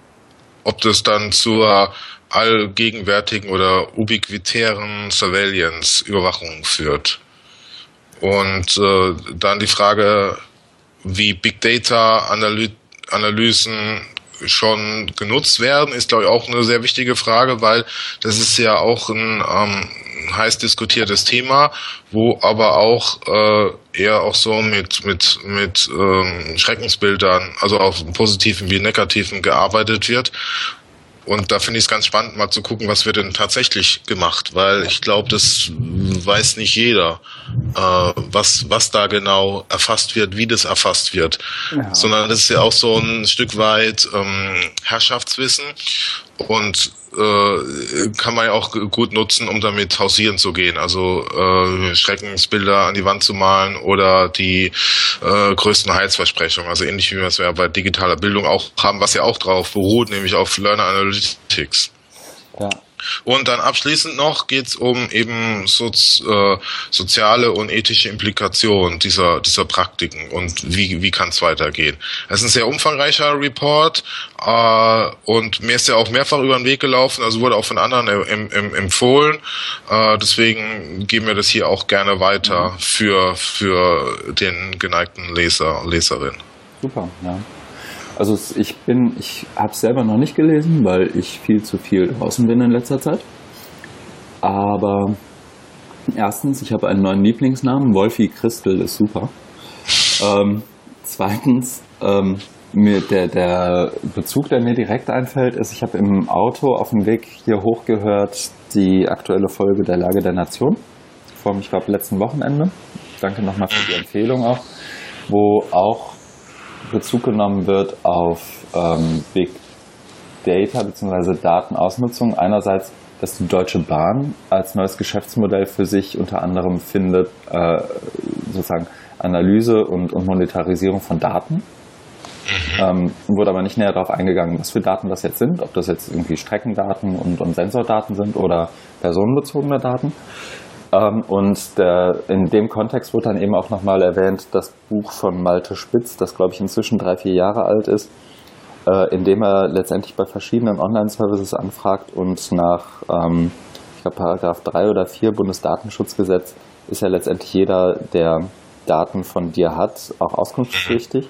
ob das dann zur allgegenwärtigen oder ubiquitären Surveillance-Überwachung führt. Und äh, dann die Frage, wie Big Data Analy Analysen schon genutzt werden, ist glaube ich auch eine sehr wichtige Frage, weil das ist ja auch ein ähm, heiß diskutiertes Thema, wo aber auch äh, eher auch so mit mit mit ähm, Schreckensbildern, also auf positiven wie negativen gearbeitet wird und da finde ich es ganz spannend, mal zu gucken, was wird denn tatsächlich gemacht, weil ich glaube, das weiß nicht jeder, äh, was, was da genau erfasst wird, wie das erfasst wird. Ja. Sondern das ist ja auch so ein Stück weit ähm, Herrschaftswissen und äh, kann man ja auch gut nutzen, um damit hausieren zu gehen. Also äh, Schreckensbilder an die Wand zu malen oder die äh, größten Heilsversprechungen. Also ähnlich wie wir es ja bei digitaler Bildung auch haben, was ja auch drauf beruht, nämlich auf Learner Analytics. Ja. Und dann abschließend noch geht es um eben sozi äh, soziale und ethische Implikationen dieser, dieser Praktiken und wie, wie kann es weitergehen. Es ist ein sehr umfangreicher Report äh, und mir ist ja auch mehrfach über den Weg gelaufen, also wurde auch von anderen em, em, empfohlen. Äh, deswegen geben wir das hier auch gerne weiter für, für den geneigten Leser, Leserin. Super, ja. Also ich bin, ich habe es selber noch nicht gelesen, weil ich viel zu viel draußen bin in letzter Zeit. Aber erstens, ich habe einen neuen Lieblingsnamen, Wolfi Christel ist super. Ähm, zweitens, ähm, mir der, der Bezug, der mir direkt einfällt, ist, ich habe im Auto auf dem Weg hier hochgehört die aktuelle Folge der Lage der Nation vom, ich glaube, letzten Wochenende. Danke nochmal für die Empfehlung auch, wo auch Bezug genommen wird auf ähm, Big Data bzw. Datenausnutzung. Einerseits, dass die Deutsche Bahn als neues Geschäftsmodell für sich unter anderem findet, äh, sozusagen Analyse und, und Monetarisierung von Daten. Mhm. Ähm, wurde aber nicht näher darauf eingegangen, was für Daten das jetzt sind, ob das jetzt irgendwie Streckendaten und, und Sensordaten sind oder personenbezogene Daten. Ähm, und der, in dem Kontext wurde dann eben auch nochmal erwähnt, das Buch von Malte Spitz, das glaube ich inzwischen drei, vier Jahre alt ist, äh, in dem er letztendlich bei verschiedenen Online-Services anfragt und nach, ähm, ich glaube, Paragraph 3 oder 4 Bundesdatenschutzgesetz ist ja letztendlich jeder, der Daten von dir hat, auch auskunftspflichtig.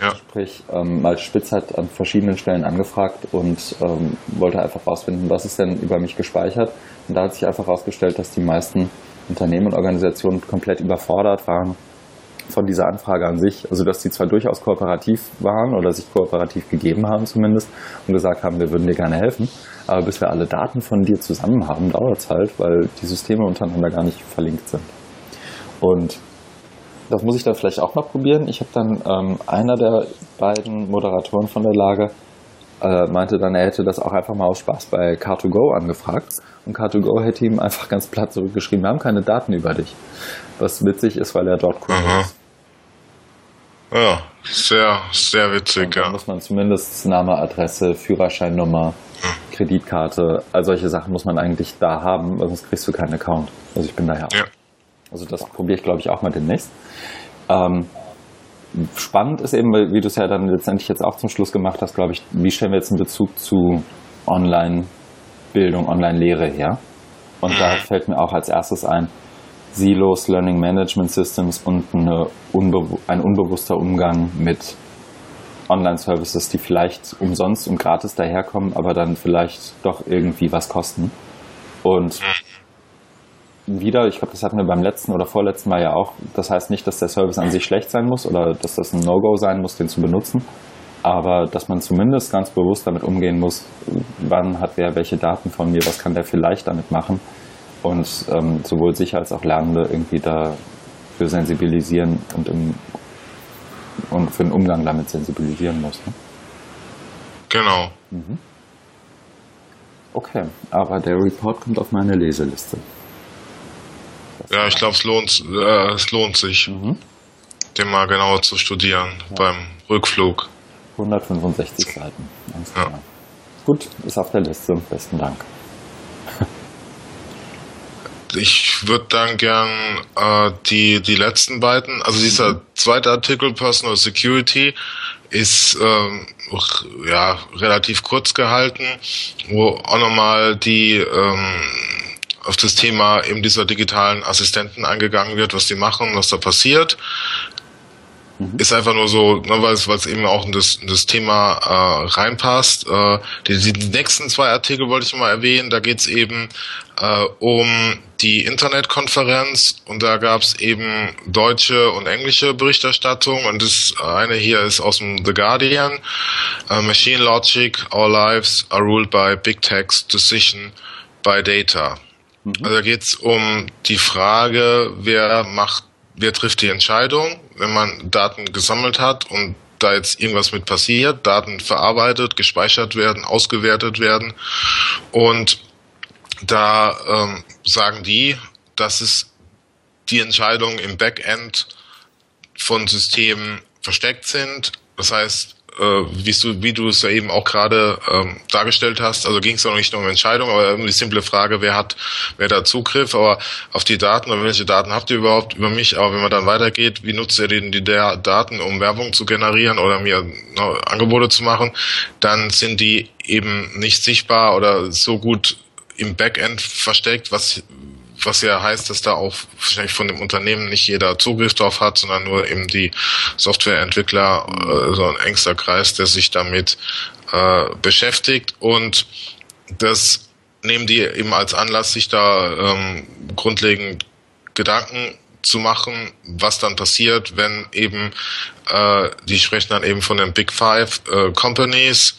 Ja. Sprich, ähm, Malte Spitz hat an verschiedenen Stellen angefragt und ähm, wollte einfach herausfinden, was ist denn über mich gespeichert und da hat sich einfach herausgestellt, dass die meisten Unternehmen und Organisationen komplett überfordert waren von dieser Anfrage an sich. Also dass die zwar durchaus kooperativ waren oder sich kooperativ gegeben haben zumindest und gesagt haben, wir würden dir gerne helfen, aber bis wir alle Daten von dir zusammen haben, dauert es halt, weil die Systeme untereinander gar nicht verlinkt sind. Und das muss ich dann vielleicht auch mal probieren. Ich habe dann ähm, einer der beiden Moderatoren von der Lage äh, meinte dann, er hätte das auch einfach mal aus Spaß bei Car2Go angefragt. Und Car2Go hätte ihm einfach ganz platt zurückgeschrieben, wir haben keine Daten über dich. Was witzig ist, weil er dort Kunde ist. Ja, sehr, sehr witzig, ja. Da muss man zumindest Name, Adresse, Führerscheinnummer, hm. Kreditkarte, all solche Sachen muss man eigentlich da haben, sonst kriegst du keinen Account. Also ich bin daher. Ja. Also das probiere ich, glaube ich, auch mal demnächst. Ähm, spannend ist eben, wie du es ja dann letztendlich jetzt auch zum Schluss gemacht hast, glaube ich, wie stellen wir jetzt einen Bezug zu Online-Bildung, Online-Lehre her? Und da fällt mir auch als erstes ein, Silos, Learning Management Systems und unbe ein unbewusster Umgang mit Online-Services, die vielleicht umsonst und gratis daherkommen, aber dann vielleicht doch irgendwie was kosten. Und wieder, ich glaube, das hatten wir beim letzten oder vorletzten Mal ja auch. Das heißt nicht, dass der Service an sich schlecht sein muss oder dass das ein No-Go sein muss, den zu benutzen. Aber dass man zumindest ganz bewusst damit umgehen muss, wann hat wer welche Daten von mir, was kann der vielleicht damit machen. Und ähm, sowohl sich als auch Lernende irgendwie dafür sensibilisieren und, im, und für den Umgang damit sensibilisieren muss. Ne? Genau. Mhm. Okay, aber der Report kommt auf meine Leseliste. Ja, ich glaube, es lohnt, äh, es lohnt sich, mhm. den mal genauer zu studieren ja. beim Rückflug. 165 Seiten. Ja. Gut, ist auf der Liste. Besten Dank. Ich würde dann gern äh, die, die letzten beiden, also dieser mhm. zweite Artikel Personal Security ist ähm, ja relativ kurz gehalten, wo auch nochmal die ähm, auf das Thema eben dieser digitalen Assistenten eingegangen wird, was die machen, was da passiert. Mhm. Ist einfach nur so, ne, weil es eben auch in das, in das Thema äh, reinpasst. Äh, die, die nächsten zwei Artikel wollte ich mal erwähnen. Da geht's eben äh, um die Internetkonferenz und da gab's eben deutsche und englische Berichterstattung und das eine hier ist aus dem The Guardian. Uh, Machine Logic, Our Lives are ruled by Big Text Decision by Data. Mhm. Also da geht's um die Frage, wer macht wer trifft die Entscheidung, wenn man Daten gesammelt hat und da jetzt irgendwas mit passiert, Daten verarbeitet, gespeichert werden, ausgewertet werden. Und da ähm, sagen die, dass es die Entscheidungen im Backend von Systemen versteckt sind. Das heißt, äh, wie, du, es ja eben auch gerade ähm, dargestellt hast, also ging es ja noch nicht nur um Entscheidungen, aber die simple Frage, wer hat, wer da Zugriff, aber auf die Daten oder welche Daten habt ihr überhaupt über mich, aber wenn man dann weitergeht, wie nutzt ihr denn die der Daten, um Werbung zu generieren oder mir ne, Angebote zu machen, dann sind die eben nicht sichtbar oder so gut im Backend versteckt, was was ja heißt, dass da auch wahrscheinlich von dem Unternehmen nicht jeder Zugriff drauf hat, sondern nur eben die Softwareentwickler, äh, so ein engster Kreis, der sich damit äh, beschäftigt. Und das nehmen die eben als Anlass, sich da ähm, grundlegend Gedanken zu machen, was dann passiert, wenn eben äh, die sprechen dann eben von den Big Five äh, Companies,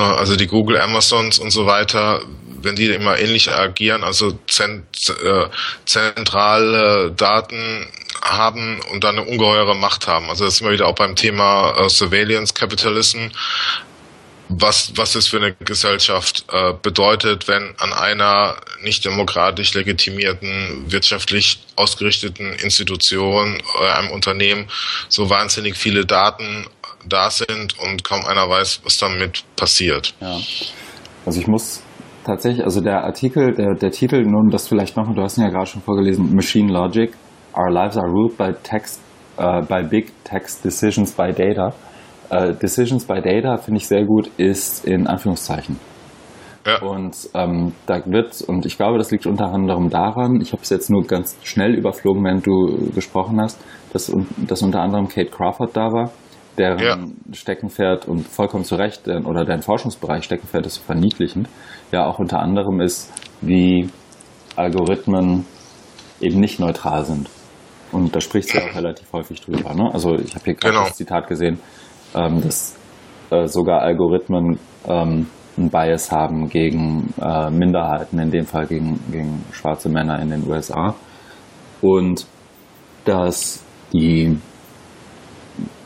also die Google, Amazons und so weiter, wenn die immer ähnlich agieren, also zent, äh, zentrale Daten haben und dann eine ungeheure Macht haben. Also das ist immer wieder auch beim Thema äh, Surveillance Capitalism, was, was es für eine Gesellschaft äh, bedeutet, wenn an einer nicht demokratisch legitimierten, wirtschaftlich ausgerichteten Institution, äh, einem Unternehmen so wahnsinnig viele Daten da sind und kaum einer weiß, was damit passiert. Ja. Also ich muss tatsächlich, also der Artikel, der, der Titel, nun das vielleicht nochmal, du hast ihn ja gerade schon vorgelesen, Machine Logic, Our Lives are Ruled by Text, uh, by Big Text Decisions by Data. Uh, Decisions by Data finde ich sehr gut, ist in Anführungszeichen. Ja. Und ähm, da wird, und ich glaube, das liegt unter anderem daran, ich habe es jetzt nur ganz schnell überflogen, während du gesprochen hast, dass, dass unter anderem Kate Crawford da war deren ja. Steckenpferd und vollkommen zu Recht, oder deren Forschungsbereich Steckenpferd ist verniedlichend, ja auch unter anderem ist, wie Algorithmen eben nicht neutral sind. Und da spricht sie auch relativ häufig drüber. Ne? Also ich habe hier gerade genau. das Zitat gesehen, ähm, dass äh, sogar Algorithmen ähm, einen Bias haben gegen äh, Minderheiten, in dem Fall gegen, gegen schwarze Männer in den USA. Und dass die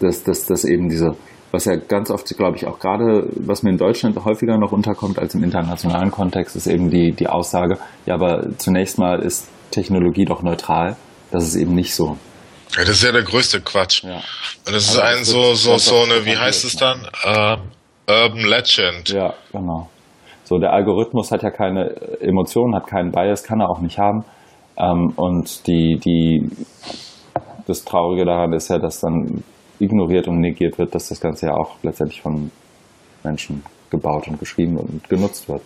dass, dass, dass eben diese, was ja ganz oft, glaube ich, auch gerade, was mir in Deutschland häufiger noch unterkommt als im internationalen Kontext, ist eben die, die Aussage, ja, aber zunächst mal ist Technologie doch neutral. Das ist eben nicht so. Ja, das ist ja der größte Quatsch. Ja. Und das ist ein so, so, so eine, wie heißt es dann? Uh, Urban Legend. Ja, genau. So, der Algorithmus hat ja keine Emotionen, hat keinen Bias, kann er auch nicht haben. Ähm, und die, die, das Traurige daran ist ja, dass dann ignoriert und negiert wird, dass das Ganze ja auch letztendlich von Menschen gebaut und geschrieben und genutzt wird.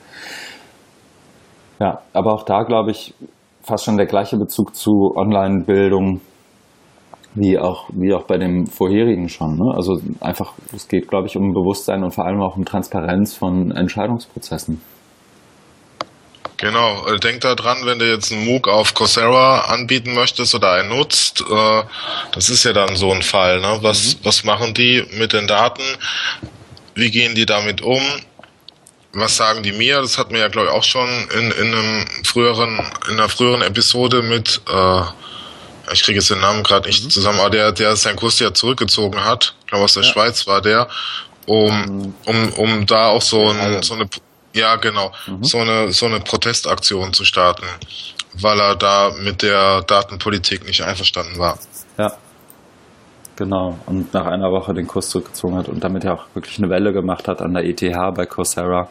Ja, aber auch da glaube ich fast schon der gleiche Bezug zu Online-Bildung wie auch, wie auch bei dem vorherigen schon. Ne? Also einfach, es geht, glaube ich, um Bewusstsein und vor allem auch um Transparenz von Entscheidungsprozessen. Genau, äh, denk da dran, wenn du jetzt einen MOOC auf Coursera anbieten möchtest oder einen nutzt, äh, das ist ja dann so ein Fall. Ne? Was, mhm. was machen die mit den Daten? Wie gehen die damit um? Was sagen die mir? Das hatten wir ja, glaube ich, auch schon in, in einem früheren, in einer früheren Episode mit, äh, ich kriege jetzt den Namen gerade nicht mhm. zusammen, aber der, der seinen Kurs ja zurückgezogen hat, ich glaube aus der ja. Schweiz war der, um, mhm. um, um da auch so, ein, so eine ja, genau. Mhm. So eine so eine Protestaktion zu starten, weil er da mit der Datenpolitik nicht einverstanden war. Ja. Genau. Und nach einer Woche den Kurs zurückgezogen hat und damit ja auch wirklich eine Welle gemacht hat an der ETH bei Coursera.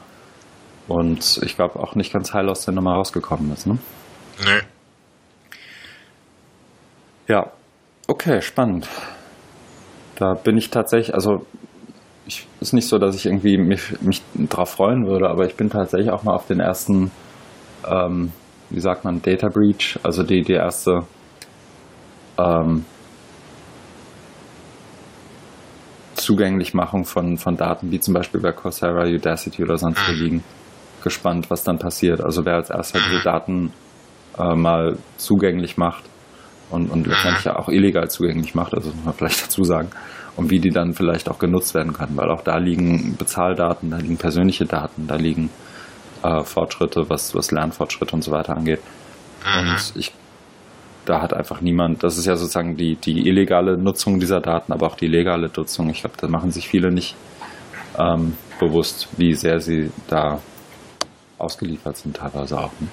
Und ich glaube auch nicht ganz heil aus der Nummer rausgekommen ist, ne? Nee. Ja. Okay, spannend. Da bin ich tatsächlich, also ich, ist nicht so, dass ich irgendwie mich, mich darauf freuen würde, aber ich bin tatsächlich auch mal auf den ersten, ähm, wie sagt man, Data Breach, also die, die erste, ähm, Zugänglichmachung von, von Daten, wie zum Beispiel bei Coursera, Udacity oder sonst wo liegen, gespannt, was dann passiert. Also wer als erster diese Daten äh, mal zugänglich macht und, und letztendlich ja auch illegal zugänglich macht, also muss man vielleicht dazu sagen, und wie die dann vielleicht auch genutzt werden können, weil auch da liegen Bezahldaten, da liegen persönliche Daten, da liegen äh, Fortschritte, was, was Lernfortschritte und so weiter angeht. Und ich, da hat einfach niemand, das ist ja sozusagen die, die illegale Nutzung dieser Daten, aber auch die legale Nutzung. Ich glaube, da machen sich viele nicht ähm, bewusst, wie sehr sie da ausgeliefert sind, teilweise auch. Ne?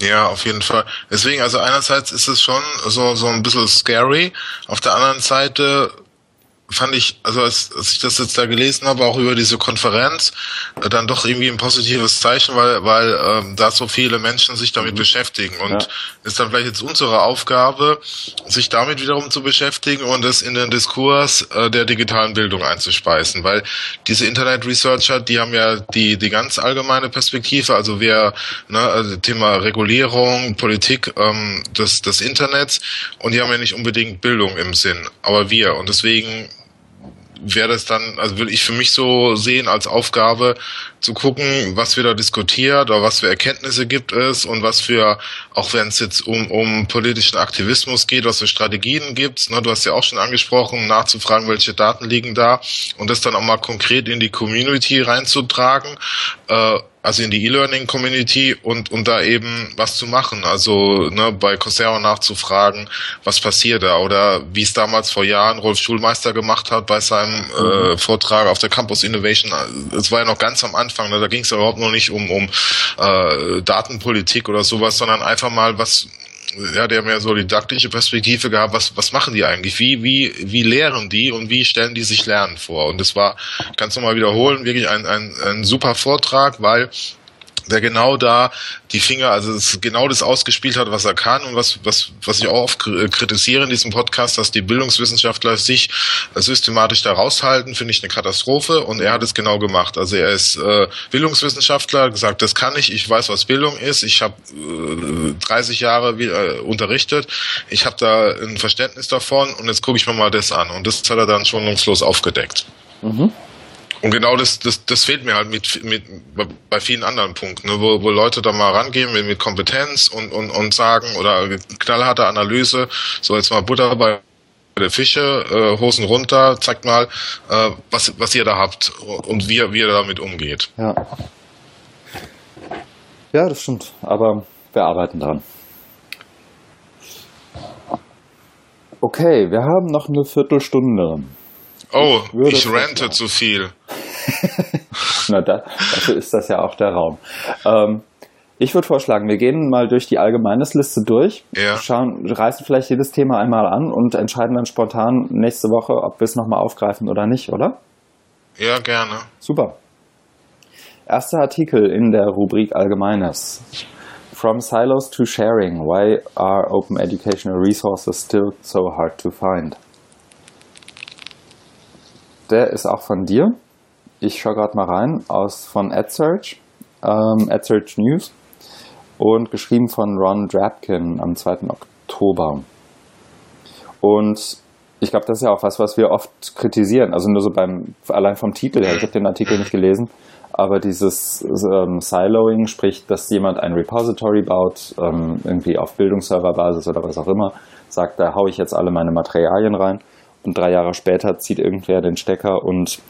Ja, auf jeden Fall. Deswegen, also einerseits ist es schon so, so ein bisschen scary. Auf der anderen Seite fand ich, also als, als ich das jetzt da gelesen habe, auch über diese Konferenz, äh, dann doch irgendwie ein positives Zeichen, weil, weil ähm, da so viele Menschen sich damit mhm. beschäftigen. Und ja. ist dann vielleicht jetzt unsere Aufgabe, sich damit wiederum zu beschäftigen und es in den Diskurs äh, der digitalen Bildung einzuspeisen. Weil diese Internet-Researcher, die haben ja die, die ganz allgemeine Perspektive, also wir, ne, also Thema Regulierung, Politik ähm, des, des Internets und die haben ja nicht unbedingt Bildung im Sinn, aber wir. Und deswegen wäre das dann, also würde ich für mich so sehen als Aufgabe, zu gucken, was wir da diskutiert oder was für Erkenntnisse gibt es und was für, auch wenn es jetzt um, um politischen Aktivismus geht, was für Strategien gibt ne, du hast ja auch schon angesprochen, nachzufragen, welche Daten liegen da und das dann auch mal konkret in die Community reinzutragen. Äh, also in die E-Learning-Community und, und da eben was zu machen. Also ne, bei Coursera nachzufragen, was passiert da oder wie es damals vor Jahren Rolf Schulmeister gemacht hat bei seinem äh, mhm. Vortrag auf der Campus Innovation. Es war ja noch ganz am Anfang, ne, da ging es ja überhaupt noch nicht um, um äh, Datenpolitik oder sowas, sondern einfach mal was ja, der mehr so didaktische Perspektive gehabt, was, was machen die eigentlich? Wie, wie, wie lehren die und wie stellen die sich Lernen vor? Und das war, kannst du mal wiederholen, wirklich ein, ein, ein super Vortrag, weil der genau da die Finger, also genau das ausgespielt hat, was er kann und was, was, was ich auch oft kritisiere in diesem Podcast, dass die Bildungswissenschaftler sich systematisch da raushalten, finde ich eine Katastrophe und er hat es genau gemacht. Also er ist äh, Bildungswissenschaftler, gesagt, das kann ich, ich weiß, was Bildung ist, ich habe äh, 30 Jahre äh, unterrichtet, ich habe da ein Verständnis davon und jetzt gucke ich mir mal das an und das hat er dann schonungslos aufgedeckt. Mhm. Und genau das, das, das fehlt mir halt mit, mit bei vielen anderen Punkten, ne, wo, wo Leute da mal rangehen mit, mit Kompetenz und, und, und sagen oder knallharte Analyse, so jetzt mal Butter bei der Fische, äh, Hosen runter, zeigt mal, äh, was, was ihr da habt und wie, wie ihr damit umgeht. Ja. Ja, das stimmt. Aber wir arbeiten dran. Okay, wir haben noch eine Viertelstunde. Oh, ich, ich rente zu viel. Na, da, dafür ist das ja auch der Raum. Ähm, ich würde vorschlagen, wir gehen mal durch die Allgemeinesliste durch, ja. schauen, reißen vielleicht jedes Thema einmal an und entscheiden dann spontan nächste Woche, ob wir es nochmal aufgreifen oder nicht, oder? Ja, gerne. Super. Erster Artikel in der Rubrik Allgemeines. From Silos to Sharing. Why are open educational resources still so hard to find? Der ist auch von dir. Ich schaue gerade mal rein, aus von AdSearch, ähm, AdSearch News und geschrieben von Ron Drapkin am 2. Oktober. Und ich glaube, das ist ja auch was, was wir oft kritisieren. Also nur so beim, allein vom Titel her, ich habe den Artikel nicht gelesen, aber dieses ähm, Siloing, sprich, dass jemand ein Repository baut, ähm, irgendwie auf Bildungsserverbasis oder was auch immer, sagt, da haue ich jetzt alle meine Materialien rein und drei Jahre später zieht irgendwer den Stecker und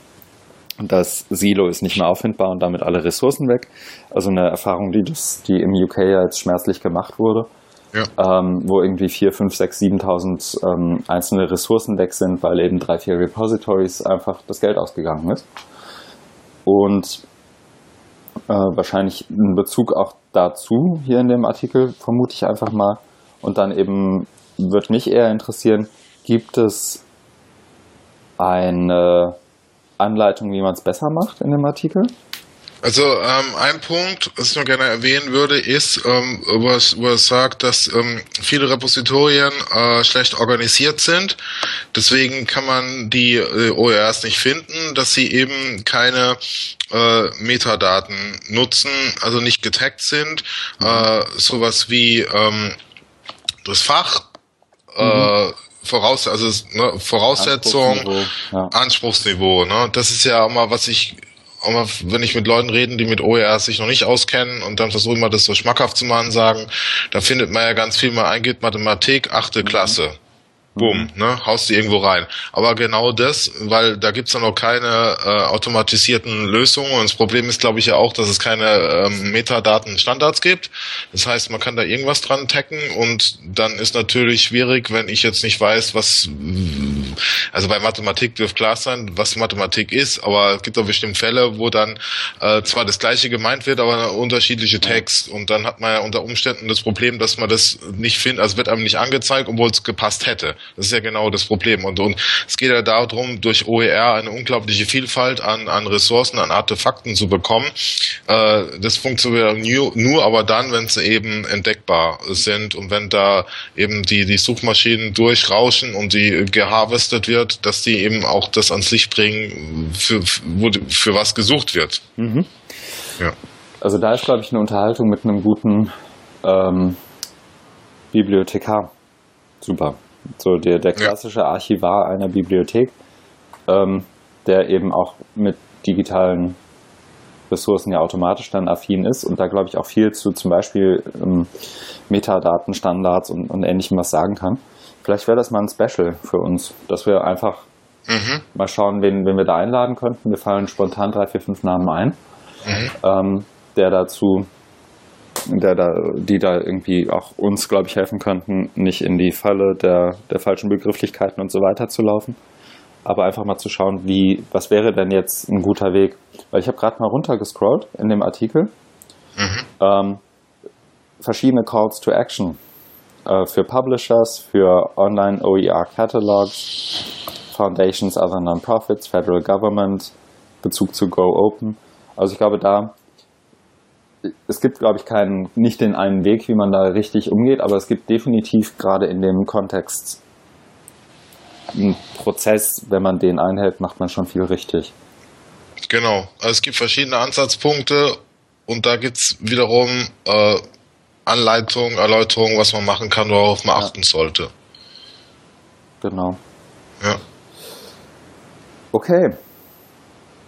das Silo ist nicht mehr auffindbar und damit alle Ressourcen weg. Also eine Erfahrung, die, das, die im UK ja jetzt schmerzlich gemacht wurde, ja. ähm, wo irgendwie 4, 5, 6, 7.000 ähm, einzelne Ressourcen weg sind, weil eben drei, vier Repositories einfach das Geld ausgegangen ist. Und äh, wahrscheinlich in Bezug auch dazu hier in dem Artikel, vermute ich einfach mal. Und dann eben würde mich eher interessieren, gibt es eine Anleitung, wie man es besser macht in dem Artikel? Also ähm, ein Punkt, was ich noch gerne erwähnen würde, ist, ähm, wo es sagt, dass ähm, viele Repositorien äh, schlecht organisiert sind. Deswegen kann man die äh, OERs nicht finden, dass sie eben keine äh, Metadaten nutzen, also nicht getaggt sind. Äh, sowas wie ähm, das Fach, äh, mhm Voraus, also ne, Voraussetzung, Anspruchsniveau, ja. Anspruchsniveau, ne? Das ist ja auch mal, was ich auch mal, wenn ich mit Leuten reden, die mit OER sich noch nicht auskennen und dann versuche ich mal das so schmackhaft zu machen, sagen, da findet man ja ganz viel, man eingeht Mathematik, achte mhm. Klasse. Boom, mhm. ne, haust die irgendwo rein. Aber genau das, weil da gibt's ja noch keine äh, automatisierten Lösungen und das Problem ist, glaube ich, ja auch, dass es keine ähm, Metadaten-Standards gibt. Das heißt, man kann da irgendwas dran tacken und dann ist natürlich schwierig, wenn ich jetzt nicht weiß, was, also bei Mathematik dürfte klar sein, was Mathematik ist, aber es gibt auch bestimmt Fälle, wo dann äh, zwar das Gleiche gemeint wird, aber unterschiedliche Tags und dann hat man ja unter Umständen das Problem, dass man das nicht findet, also wird einem nicht angezeigt, obwohl es gepasst hätte. Das ist ja genau das Problem. Und, und es geht ja darum, durch OER eine unglaubliche Vielfalt an, an Ressourcen, an Artefakten zu bekommen. Äh, das funktioniert nur, nur aber dann, wenn sie eben entdeckbar sind und wenn da eben die, die Suchmaschinen durchrauschen und die geharvestet wird, dass die eben auch das ans Licht bringen, für, für, für was gesucht wird. Mhm. Ja. Also da ist, glaube ich, eine Unterhaltung mit einem guten ähm, Bibliothekar. Super. So der, der klassische Archivar einer Bibliothek, ähm, der eben auch mit digitalen Ressourcen ja automatisch dann affin ist und da glaube ich auch viel zu zum Beispiel ähm, Metadatenstandards und, und ähnlichem was sagen kann. Vielleicht wäre das mal ein Special für uns, dass wir einfach mhm. mal schauen, wen, wen wir da einladen könnten. Wir fallen spontan drei, vier, fünf Namen ein, mhm. ähm, der dazu der da, die da irgendwie auch uns, glaube ich, helfen könnten, nicht in die Falle der, der falschen Begrifflichkeiten und so weiter zu laufen. Aber einfach mal zu schauen, wie, was wäre denn jetzt ein guter Weg? Weil ich habe gerade mal runtergescrollt in dem Artikel. Mhm. Ähm, verschiedene Calls to Action äh, für Publishers, für Online OER Catalogs, Foundations, other Non-Profits, Federal Government, Bezug zu Go Open. Also ich glaube, da es gibt, glaube ich, keinen, nicht den einen Weg, wie man da richtig umgeht, aber es gibt definitiv gerade in dem Kontext einen Prozess, wenn man den einhält, macht man schon viel richtig. Genau, also es gibt verschiedene Ansatzpunkte und da gibt es wiederum äh, Anleitungen, Erläuterungen, was man machen kann, worauf man ja. achten sollte. Genau. Ja. Okay.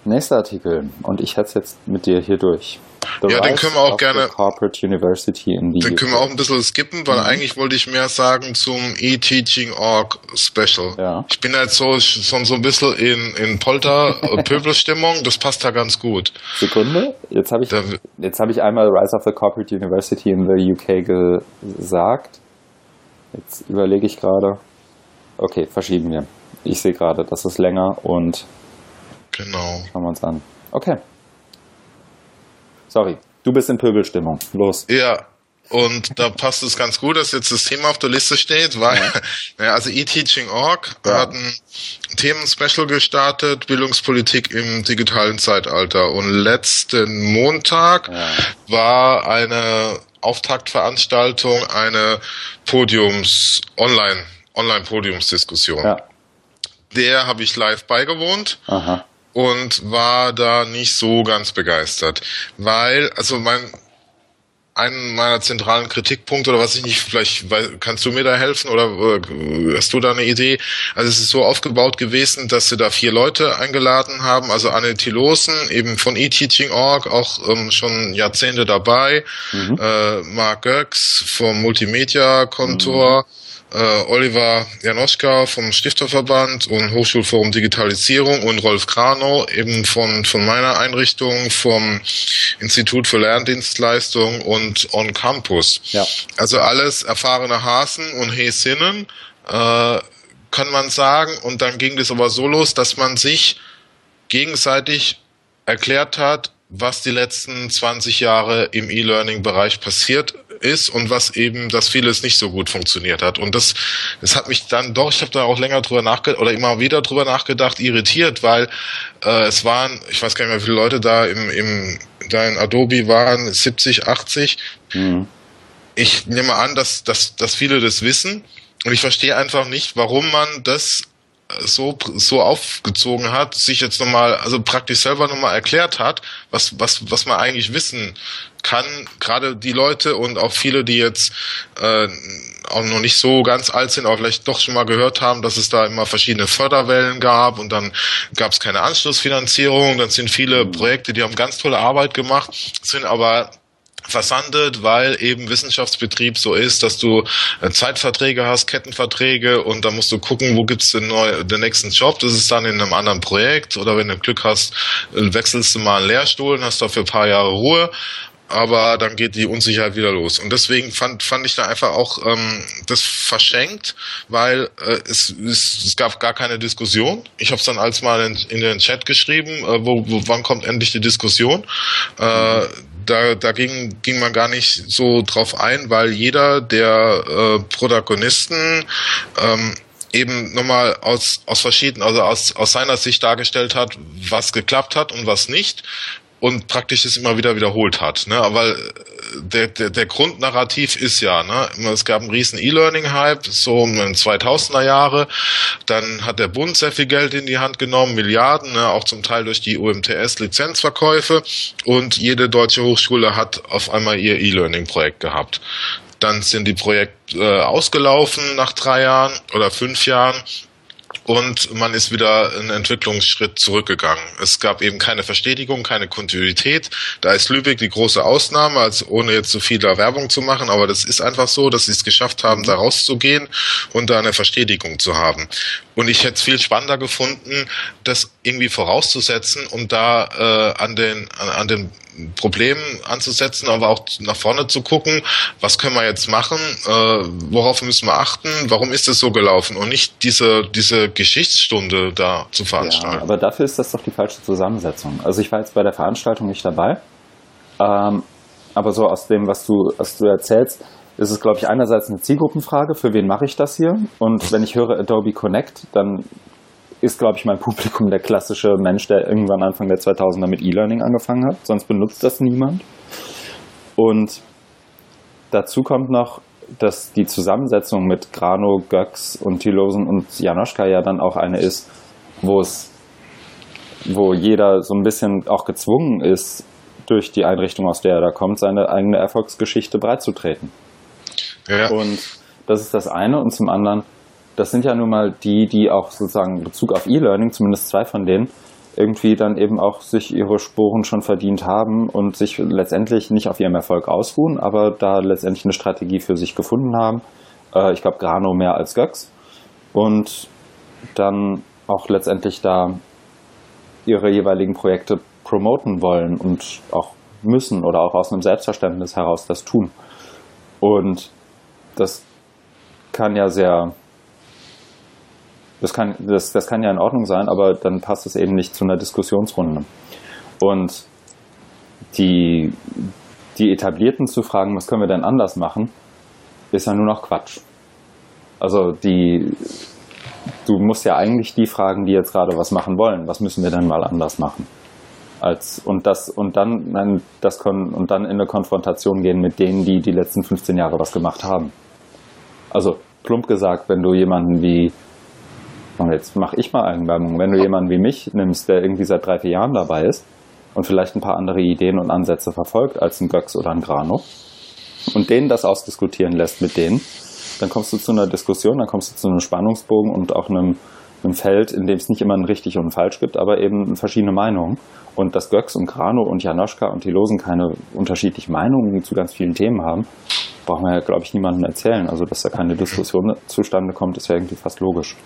Nächster Artikel. Und ich hätte es jetzt mit dir hier durch. The ja, den können wir auch gerne. Corporate University in den können wir auch ein bisschen skippen, weil mhm. eigentlich wollte ich mehr sagen zum E-Teaching.org Special. Ja. Ich bin jetzt so schon so ein bisschen in, in Polter-Pöbelstimmung, das passt da ganz gut. Sekunde, jetzt habe ich, jetzt habe ich einmal Rise of the Corporate University in the UK gesagt. Jetzt überlege ich gerade. Okay, verschieben wir. Ich sehe gerade, das ist länger und genau. Schauen wir uns an. Okay. Sorry, du bist in Pöbelstimmung. Los. Ja, und da passt es ganz gut, dass jetzt das Thema auf der Liste steht, weil, ja. also eTeaching.org ja. hat ein Themen-Special gestartet, Bildungspolitik im digitalen Zeitalter. Und letzten Montag ja. war eine Auftaktveranstaltung, eine Podiums, online, Online-Podiumsdiskussion. Ja. Der habe ich live beigewohnt. Aha und war da nicht so ganz begeistert, weil also mein ein meiner zentralen Kritikpunkte oder was ich nicht, vielleicht kannst du mir da helfen oder äh, hast du da eine Idee? Also es ist so aufgebaut gewesen, dass sie da vier Leute eingeladen haben, also Anne Tilosen, eben von eTeaching.org, auch ähm, schon Jahrzehnte dabei, mhm. äh, Mark Göcks vom Multimedia-Kontor, mhm äh, Oliver Janoschka vom Stifterverband und Hochschulforum Digitalisierung und Rolf Kranow eben von, von meiner Einrichtung vom Institut für Lerndienstleistung und On Campus. Ja. Also alles erfahrene Hasen und Häsinnen, äh, kann man sagen. Und dann ging das aber so los, dass man sich gegenseitig erklärt hat, was die letzten 20 Jahre im E-Learning-Bereich passiert ist und was eben, dass vieles nicht so gut funktioniert hat. Und das, das hat mich dann doch, ich habe da auch länger drüber nachgedacht oder immer wieder drüber nachgedacht, irritiert, weil äh, es waren, ich weiß gar nicht mehr, wie viele Leute da im, im da in Adobe waren, 70, 80. Mhm. Ich nehme an, dass, dass, dass viele das wissen. Und ich verstehe einfach nicht, warum man das so, so aufgezogen hat, sich jetzt nochmal, also praktisch selber nochmal erklärt hat, was, was, was man eigentlich wissen kann, gerade die Leute und auch viele, die jetzt äh, auch noch nicht so ganz alt sind, aber vielleicht doch schon mal gehört haben, dass es da immer verschiedene Förderwellen gab und dann gab es keine Anschlussfinanzierung, dann sind viele Projekte, die haben ganz tolle Arbeit gemacht, sind aber versandet, weil eben Wissenschaftsbetrieb so ist, dass du äh, Zeitverträge hast, Kettenverträge und da musst du gucken, wo gibt's den, neu, den nächsten Job. Das ist dann in einem anderen Projekt oder wenn du Glück hast, äh, wechselst du mal einen Lehrstuhl und hast dafür ein paar Jahre Ruhe aber dann geht die Unsicherheit wieder los. Und deswegen fand, fand ich da einfach auch ähm, das verschenkt, weil äh, es, es, es gab gar keine Diskussion. Ich habe es dann als mal in, in, den Chat geschrieben, äh, wo, wo wann kommt endlich die Diskussion. Äh, da, da ging, ging man gar nicht so drauf ein, weil jeder der äh, Protagonisten ähm, eben nochmal aus, aus verschiedenen, also aus, aus seiner Sicht dargestellt hat, was geklappt hat und was nicht und praktisch es immer wieder wiederholt hat. Ne? Aber der, der, der Grundnarrativ ist ja, ne? es gab einen riesen E-Learning-Hype, so in den 2000er Jahre. Dann hat der Bund sehr viel Geld in die Hand genommen, Milliarden, ne? auch zum Teil durch die UMTS-Lizenzverkäufe. Und jede deutsche Hochschule hat auf einmal ihr E-Learning-Projekt gehabt. Dann sind die Projekte äh, ausgelaufen nach drei Jahren oder fünf Jahren und man ist wieder einen Entwicklungsschritt zurückgegangen. Es gab eben keine Verstetigung, keine Kontinuität. Da ist Lübeck die große Ausnahme, als ohne jetzt so viel da Werbung zu machen, aber das ist einfach so, dass sie es geschafft haben, da rauszugehen und da eine Verstetigung zu haben. Und ich hätte es viel spannender gefunden, das irgendwie vorauszusetzen und da äh, an den an, an den Problemen anzusetzen, aber auch nach vorne zu gucken, was können wir jetzt machen, äh, worauf müssen wir achten, warum ist es so gelaufen und nicht diese, diese Geschichtsstunde da zu veranstalten. Ja, aber dafür ist das doch die falsche Zusammensetzung. Also ich war jetzt bei der Veranstaltung nicht dabei, ähm, aber so aus dem, was du, was du erzählst, ist es, glaube ich, einerseits eine Zielgruppenfrage, für wen mache ich das hier? Und wenn ich höre Adobe Connect, dann ist, glaube ich, mein Publikum der klassische Mensch, der irgendwann Anfang der 2000er mit E-Learning angefangen hat. Sonst benutzt das niemand. Und dazu kommt noch, dass die Zusammensetzung mit Grano, Göx und Tilosen und Janoschka ja dann auch eine ist, wo es, wo jeder so ein bisschen auch gezwungen ist, durch die Einrichtung, aus der er da kommt, seine eigene Erfolgsgeschichte breitzutreten. Ja. Und das ist das eine. Und zum anderen, das sind ja nun mal die, die auch sozusagen Bezug auf E-Learning, zumindest zwei von denen, irgendwie dann eben auch sich ihre Sporen schon verdient haben und sich letztendlich nicht auf ihrem Erfolg ausruhen, aber da letztendlich eine Strategie für sich gefunden haben. Äh, ich glaube, Grano mehr als Göx. Und dann auch letztendlich da ihre jeweiligen Projekte promoten wollen und auch müssen oder auch aus einem Selbstverständnis heraus das tun. Und das kann ja sehr das kann, das, das kann ja in Ordnung sein, aber dann passt es eben nicht zu einer Diskussionsrunde. Und die, die Etablierten zu fragen, was können wir denn anders machen, ist ja nur noch Quatsch. Also die, du musst ja eigentlich die fragen, die jetzt gerade was machen wollen. Was müssen wir denn mal anders machen? Als, und das, und dann, nein, das können, und dann in eine Konfrontation gehen mit denen, die die letzten 15 Jahre was gemacht haben. Also, plump gesagt, wenn du jemanden wie jetzt mache ich mal Eigenwerbung. Wenn du jemanden wie mich nimmst, der irgendwie seit drei, vier Jahren dabei ist und vielleicht ein paar andere Ideen und Ansätze verfolgt als ein Göx oder ein Grano und denen das ausdiskutieren lässt mit denen, dann kommst du zu einer Diskussion, dann kommst du zu einem Spannungsbogen und auch einem, einem Feld, in dem es nicht immer ein richtig und ein falsch gibt, aber eben verschiedene Meinungen. Und dass Göx und Grano und Janoschka und die Losen keine unterschiedlichen Meinungen zu ganz vielen Themen haben, braucht man ja, glaube ich, niemandem erzählen. Also, dass da keine Diskussion zustande kommt, ist ja irgendwie fast logisch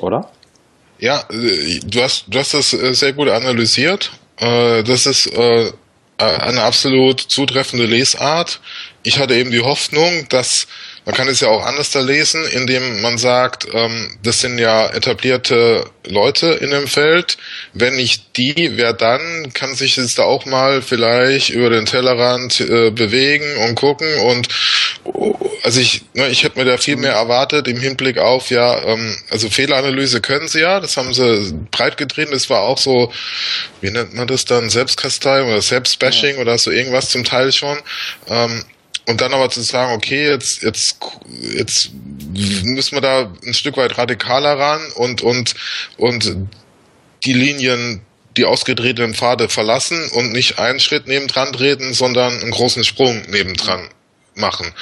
oder? Ja, äh, du hast, du hast das äh, sehr gut analysiert. Äh, das ist eine absolut zutreffende Lesart. Ich hatte eben die Hoffnung, dass man kann es ja auch anders da lesen, indem man sagt, ähm, das sind ja etablierte Leute in dem Feld. Wenn nicht die, wer dann? Kann sich jetzt da auch mal vielleicht über den Tellerrand äh, bewegen und gucken und also ich, ne, ich hätte mir da viel mehr erwartet im Hinblick auf, ja, ähm, also Fehleranalyse können sie ja, das haben sie breit getrieben, das war auch so, wie nennt man das dann, Selbstkastei oder Selbstbashing ja. oder so irgendwas zum Teil schon. Ähm, und dann aber zu sagen, okay, jetzt, jetzt, jetzt müssen wir da ein Stück weit radikaler ran und, und, und die Linien, die ausgedrehten Pfade verlassen und nicht einen Schritt nebendran treten, sondern einen großen Sprung nebendran machen.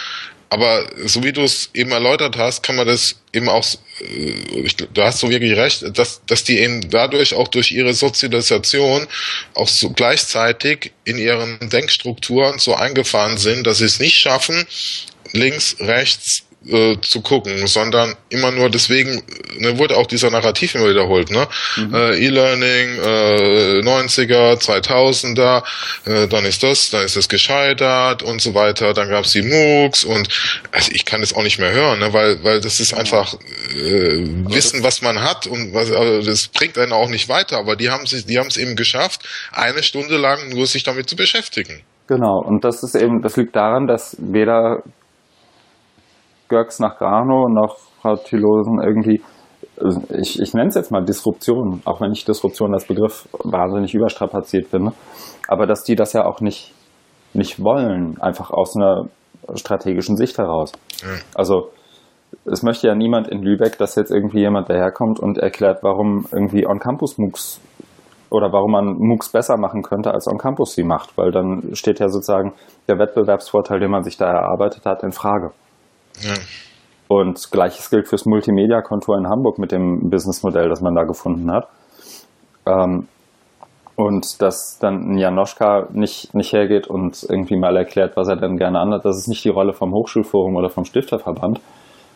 Aber so wie du es eben erläutert hast, kann man das eben auch, ich, du hast so wirklich recht, dass, dass die eben dadurch auch durch ihre Sozialisation auch so gleichzeitig in ihren Denkstrukturen so eingefahren sind, dass sie es nicht schaffen, links, rechts, äh, zu gucken, sondern immer nur deswegen ne, wurde auch dieser Narrativ immer wiederholt, ne? Mhm. Äh, E-Learning, äh, 90er, 2000er, äh, dann ist das, dann ist das gescheitert und so weiter, dann gab's die MOOCs und also ich kann das auch nicht mehr hören, ne? weil, weil das ist einfach äh, Wissen, was man hat und was, also das bringt einen auch nicht weiter, aber die haben sich, die haben es eben geschafft, eine Stunde lang nur sich damit zu beschäftigen. Genau, und das ist eben, das liegt daran, dass weder Göks nach Grano noch Frau Thilosen irgendwie, ich, ich nenne es jetzt mal Disruption, auch wenn ich Disruption als Begriff wahnsinnig überstrapaziert finde, aber dass die das ja auch nicht, nicht wollen, einfach aus einer strategischen Sicht heraus. Also es möchte ja niemand in Lübeck, dass jetzt irgendwie jemand daherkommt und erklärt, warum irgendwie On-Campus-MOOCs oder warum man MOOCs besser machen könnte, als On-Campus sie macht, weil dann steht ja sozusagen der Wettbewerbsvorteil, den man sich da erarbeitet hat, in Frage. Und gleiches gilt fürs Multimedia-Kontor in Hamburg mit dem Businessmodell, das man da gefunden hat. Ähm, und dass dann Janoschka nicht, nicht hergeht und irgendwie mal erklärt, was er denn gerne anhat. Das ist nicht die Rolle vom Hochschulforum oder vom Stifterverband,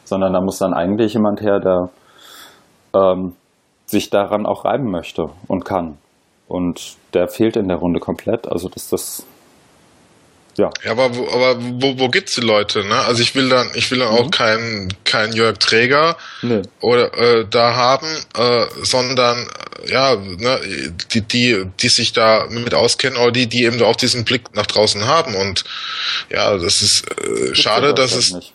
sondern da muss dann eigentlich jemand her, der ähm, sich daran auch reiben möchte und kann. Und der fehlt in der Runde komplett. Also dass das ja. ja aber wo, aber wo, wo gibt's die Leute, ne? Also ich will dann, ich will dann mhm. auch keinen keinen Jörg Träger nee. oder äh, da haben, äh, sondern ja, ne, die, die, die sich da mit auskennen oder die, die eben auch diesen Blick nach draußen haben. Und ja, das ist äh, schade, dass es. Nicht.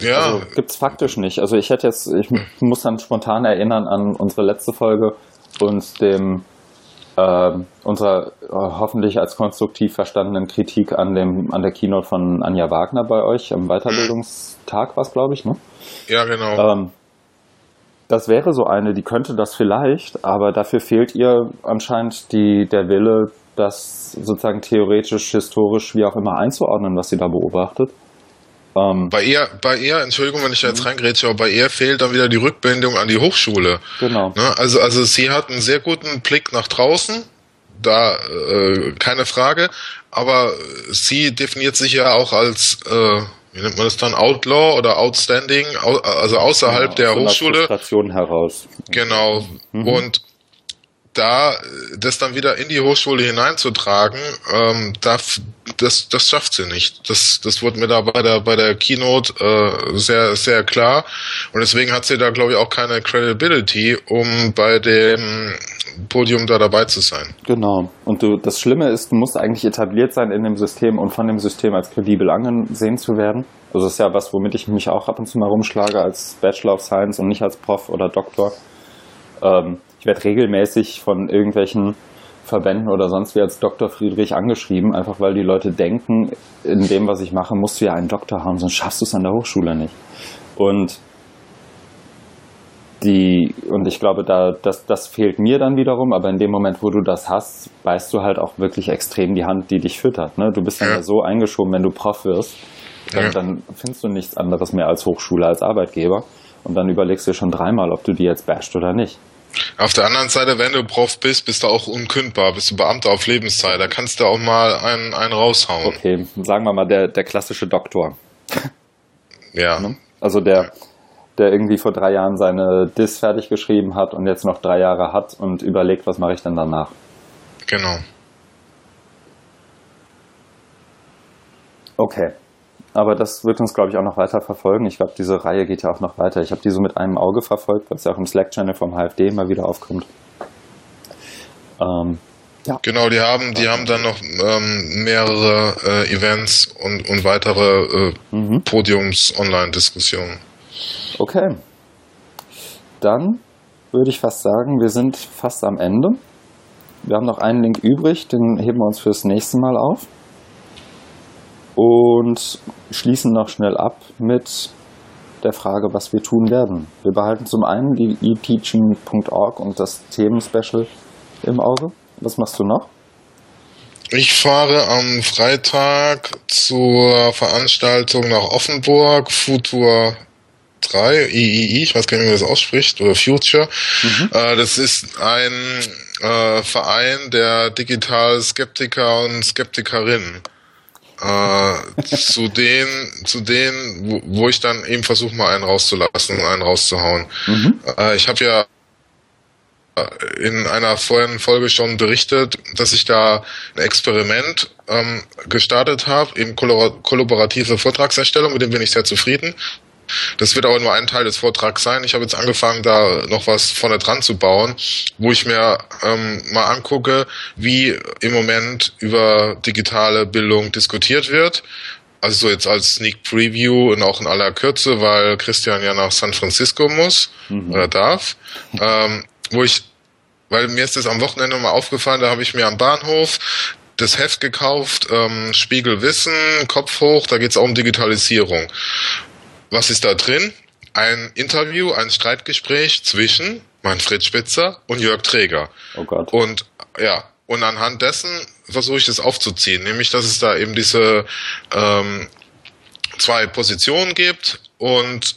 Ja. Also, gibt's faktisch nicht. Also ich hätte jetzt, ich muss dann spontan erinnern an unsere letzte Folge und dem äh, unserer äh, hoffentlich als konstruktiv verstandenen Kritik an dem an der Keynote von Anja Wagner bei euch am Weiterbildungstag war es, glaube ich, ne? Ja, genau. Ähm, das wäre so eine, die könnte das vielleicht, aber dafür fehlt ihr anscheinend die, der Wille, das sozusagen theoretisch, historisch, wie auch immer einzuordnen, was sie da beobachtet. Ähm, bei ihr, bei ihr, Entschuldigung, wenn ich jetzt mhm. reingrätsche, aber bei ihr fehlt dann wieder die Rückbindung an die Hochschule. Genau. Ne? Also, also sie hat einen sehr guten Blick nach draußen, da äh, keine Frage, aber sie definiert sich ja auch als äh, wie nennt man das dann, Outlaw oder Outstanding, also außerhalb ja, der Hochschule. heraus. Genau. Mhm. Und da das dann wieder in die Hochschule hineinzutragen, ähm, darf, das, das schafft sie nicht. Das, das wurde mir da bei der, bei der Keynote äh, sehr, sehr klar. Und deswegen hat sie da, glaube ich, auch keine Credibility, um bei dem Podium da dabei zu sein. Genau. Und du, das Schlimme ist, du musst eigentlich etabliert sein in dem System und von dem System als kredibel angesehen zu werden. Das ist ja was, womit ich mich auch ab und zu mal rumschlage als Bachelor of Science und nicht als Prof oder Doktor. Ähm, ich werde regelmäßig von irgendwelchen Verbänden oder sonst wie als Dr. Friedrich angeschrieben, einfach weil die Leute denken, in dem, was ich mache, musst du ja einen Doktor haben, sonst schaffst du es an der Hochschule nicht. Und die, und ich glaube, da, das, das fehlt mir dann wiederum, aber in dem Moment, wo du das hast, beißt du halt auch wirklich extrem die Hand, die dich füttert. Ne? Du bist dann ja so eingeschoben, wenn du Prof wirst, dann, ja. dann findest du nichts anderes mehr als Hochschule, als Arbeitgeber. Und dann überlegst du schon dreimal, ob du die jetzt basht oder nicht. Auf der anderen Seite, wenn du Prof bist, bist du auch unkündbar, bist du Beamter auf Lebenszeit. Da kannst du auch mal einen, einen raushauen. Okay, sagen wir mal der, der klassische Doktor. Ja. Ne? Also der, der irgendwie vor drei Jahren seine Dis fertig geschrieben hat und jetzt noch drei Jahre hat und überlegt, was mache ich denn danach. Genau. Okay. Aber das wird uns, glaube ich, auch noch weiter verfolgen. Ich glaube, diese Reihe geht ja auch noch weiter. Ich habe die so mit einem Auge verfolgt, weil es ja auch im Slack-Channel vom HFD immer wieder aufkommt. Ähm, ja. Genau, die haben, die haben dann noch ähm, mehrere äh, Events und, und weitere äh, mhm. Podiums-Online-Diskussionen. Okay. Dann würde ich fast sagen, wir sind fast am Ende. Wir haben noch einen Link übrig, den heben wir uns fürs nächste Mal auf. Und schließen noch schnell ab mit der Frage, was wir tun werden. Wir behalten zum einen die eteaching.org und das Themenspecial im Auge. Was machst du noch? Ich fahre am Freitag zur Veranstaltung nach Offenburg, Futur 3, III, ich weiß gar nicht, wie man das ausspricht, oder Future. Mhm. Äh, das ist ein äh, Verein der Digital-Skeptiker und Skeptikerinnen. Äh, zu denen, zu denen, wo, wo ich dann eben versuche, mal einen rauszulassen und einen rauszuhauen. Mhm. Äh, ich habe ja in einer vorherigen Folge schon berichtet, dass ich da ein Experiment ähm, gestartet habe, eben kollaborative Vortragserstellung, mit dem bin ich sehr zufrieden. Das wird aber nur ein Teil des Vortrags sein. Ich habe jetzt angefangen, da noch was vorne dran zu bauen, wo ich mir ähm, mal angucke, wie im Moment über digitale Bildung diskutiert wird. Also so jetzt als Sneak Preview und auch in aller Kürze, weil Christian ja nach San Francisco muss mhm. oder darf. Ähm, wo ich, weil mir ist das am Wochenende mal aufgefallen, da habe ich mir am Bahnhof das Heft gekauft, ähm, Spiegel Wissen, Kopf hoch, da geht es auch um Digitalisierung. Was ist da drin? Ein Interview, ein Streitgespräch zwischen Manfred Spitzer und Jörg Träger. Oh Gott. Und ja, und anhand dessen versuche ich das aufzuziehen, nämlich dass es da eben diese ähm, zwei Positionen gibt und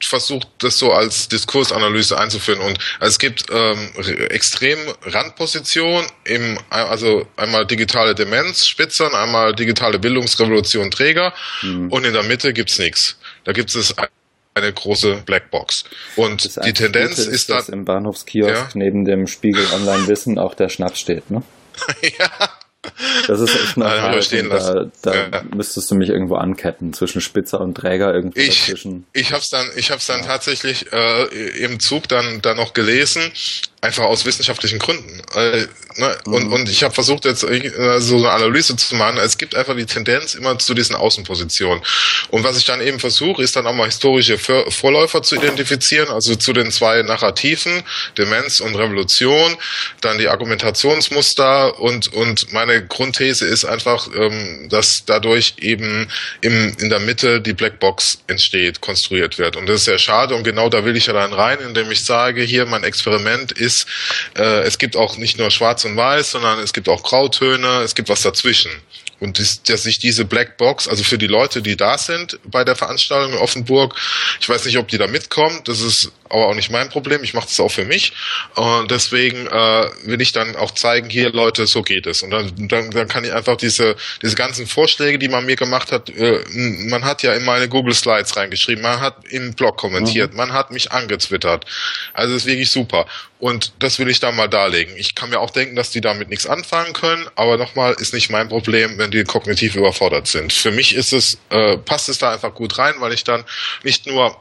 versucht, das so als Diskursanalyse einzuführen. Und es gibt ähm, extrem Randpositionen, im, also einmal digitale Demenz, Spitzern, einmal digitale Bildungsrevolution, Träger mhm. und in der Mitte gibt's nichts. Da gibt es eine große Blackbox. Und die Tendenz Gute ist, ist dass im Bahnhofskiosk ja? neben dem Spiegel Online Wissen auch der Schnaps steht, ne? ja. Das ist echt normal. Da, da ja. müsstest du mich irgendwo anketten zwischen Spitzer und Träger irgendwo ich, dazwischen. Ich hab's dann, ich hab's dann ja. tatsächlich äh, im Zug dann dann noch gelesen Einfach aus wissenschaftlichen Gründen. Äh, ne? mhm. und, und ich habe versucht, jetzt äh, so eine Analyse zu machen. Es gibt einfach die Tendenz immer zu diesen Außenpositionen. Und was ich dann eben versuche, ist dann auch mal historische Vorläufer zu identifizieren, also zu den zwei Narrativen, Demenz und Revolution, dann die Argumentationsmuster und, und meine Grundthese ist einfach, ähm, dass dadurch eben im, in der Mitte die Blackbox entsteht, konstruiert wird. Und das ist sehr schade und genau da will ich ja dann rein, indem ich sage, hier mein Experiment ist ist, äh, es gibt auch nicht nur Schwarz und Weiß, sondern es gibt auch Grautöne, es gibt was dazwischen. Und das, dass sich diese Blackbox, also für die Leute, die da sind bei der Veranstaltung in Offenburg, ich weiß nicht, ob die da mitkommen, das ist aber auch nicht mein Problem, ich mache das auch für mich. Und deswegen äh, will ich dann auch zeigen, hier Leute, so geht es. Und dann, dann, dann kann ich einfach diese, diese ganzen Vorschläge, die man mir gemacht hat, äh, man hat ja in meine Google Slides reingeschrieben, man hat im Blog kommentiert, mhm. man hat mich angetwittert. Also ist wirklich super. Und das will ich da mal darlegen. Ich kann mir auch denken, dass die damit nichts anfangen können, aber nochmal ist nicht mein Problem, wenn die kognitiv überfordert sind. Für mich ist es, äh, passt es da einfach gut rein, weil ich dann nicht nur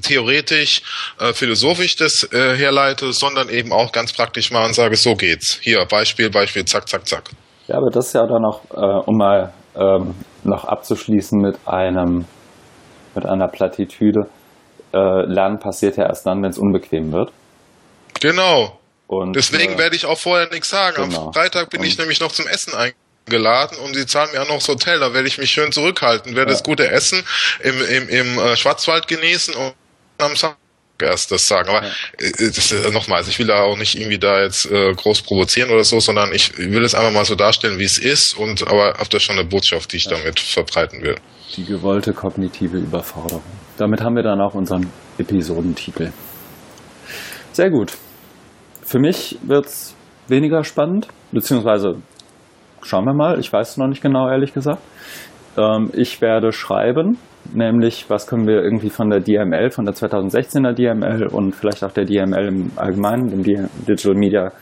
theoretisch, äh, philosophisch das äh, herleite, sondern eben auch ganz praktisch mal und sage, so geht's. Hier, Beispiel, Beispiel, zack, zack, zack. Ja, aber das ist ja dann auch, äh, um mal ähm, noch abzuschließen mit einem, mit einer Plattitüde, äh, Lernen passiert ja erst dann, wenn es unbequem wird. Genau. Und, Deswegen äh, werde ich auch vorher nichts sagen. Genau. Am Freitag bin und, ich nämlich noch zum Essen eingeladen und sie zahlen mir auch noch das Hotel. Da werde ich mich schön zurückhalten, werde ja. das gute Essen im, im, im äh, Schwarzwald genießen und am Samstag erst das sagen. Aber. Äh, äh, nochmal, also ich will da auch nicht irgendwie da jetzt äh, groß provozieren oder so, sondern ich will es einfach mal so darstellen, wie es ist und aber habt ihr schon eine Botschaft, die ich ja. damit verbreiten will. Die gewollte kognitive Überforderung. Damit haben wir dann auch unseren Episodentitel. Sehr gut. Für mich wird es weniger spannend, beziehungsweise schauen wir mal, ich weiß es noch nicht genau, ehrlich gesagt. Ähm, ich werde schreiben, nämlich was können wir irgendwie von der DML, von der 2016er DML und vielleicht auch der DML im Allgemeinen, dem Digital Media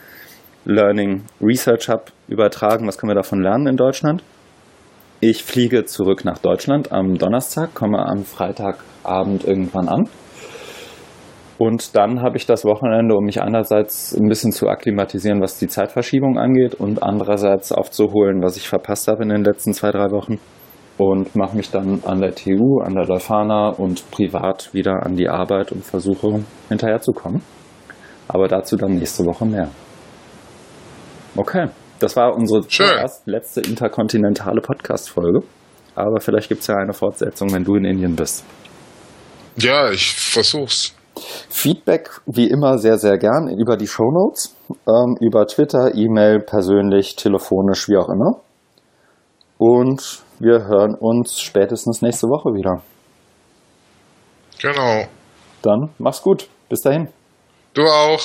Learning Research Hub übertragen, was können wir davon lernen in Deutschland. Ich fliege zurück nach Deutschland am Donnerstag, komme am Freitagabend irgendwann an. Und dann habe ich das Wochenende, um mich einerseits ein bisschen zu akklimatisieren, was die Zeitverschiebung angeht und andererseits aufzuholen, was ich verpasst habe in den letzten zwei, drei Wochen und mache mich dann an der TU, an der Leuphana und privat wieder an die Arbeit und versuche hinterherzukommen. Aber dazu dann nächste Woche mehr. Okay, Das war unsere erst letzte interkontinentale Podcast-Folge. Aber vielleicht gibt es ja eine Fortsetzung, wenn du in Indien bist. Ja, ich versuch's. Feedback wie immer sehr, sehr gern über die Shownotes, ähm, über Twitter, E-Mail, persönlich, telefonisch, wie auch immer. Und wir hören uns spätestens nächste Woche wieder. Genau. Dann mach's gut. Bis dahin. Du auch.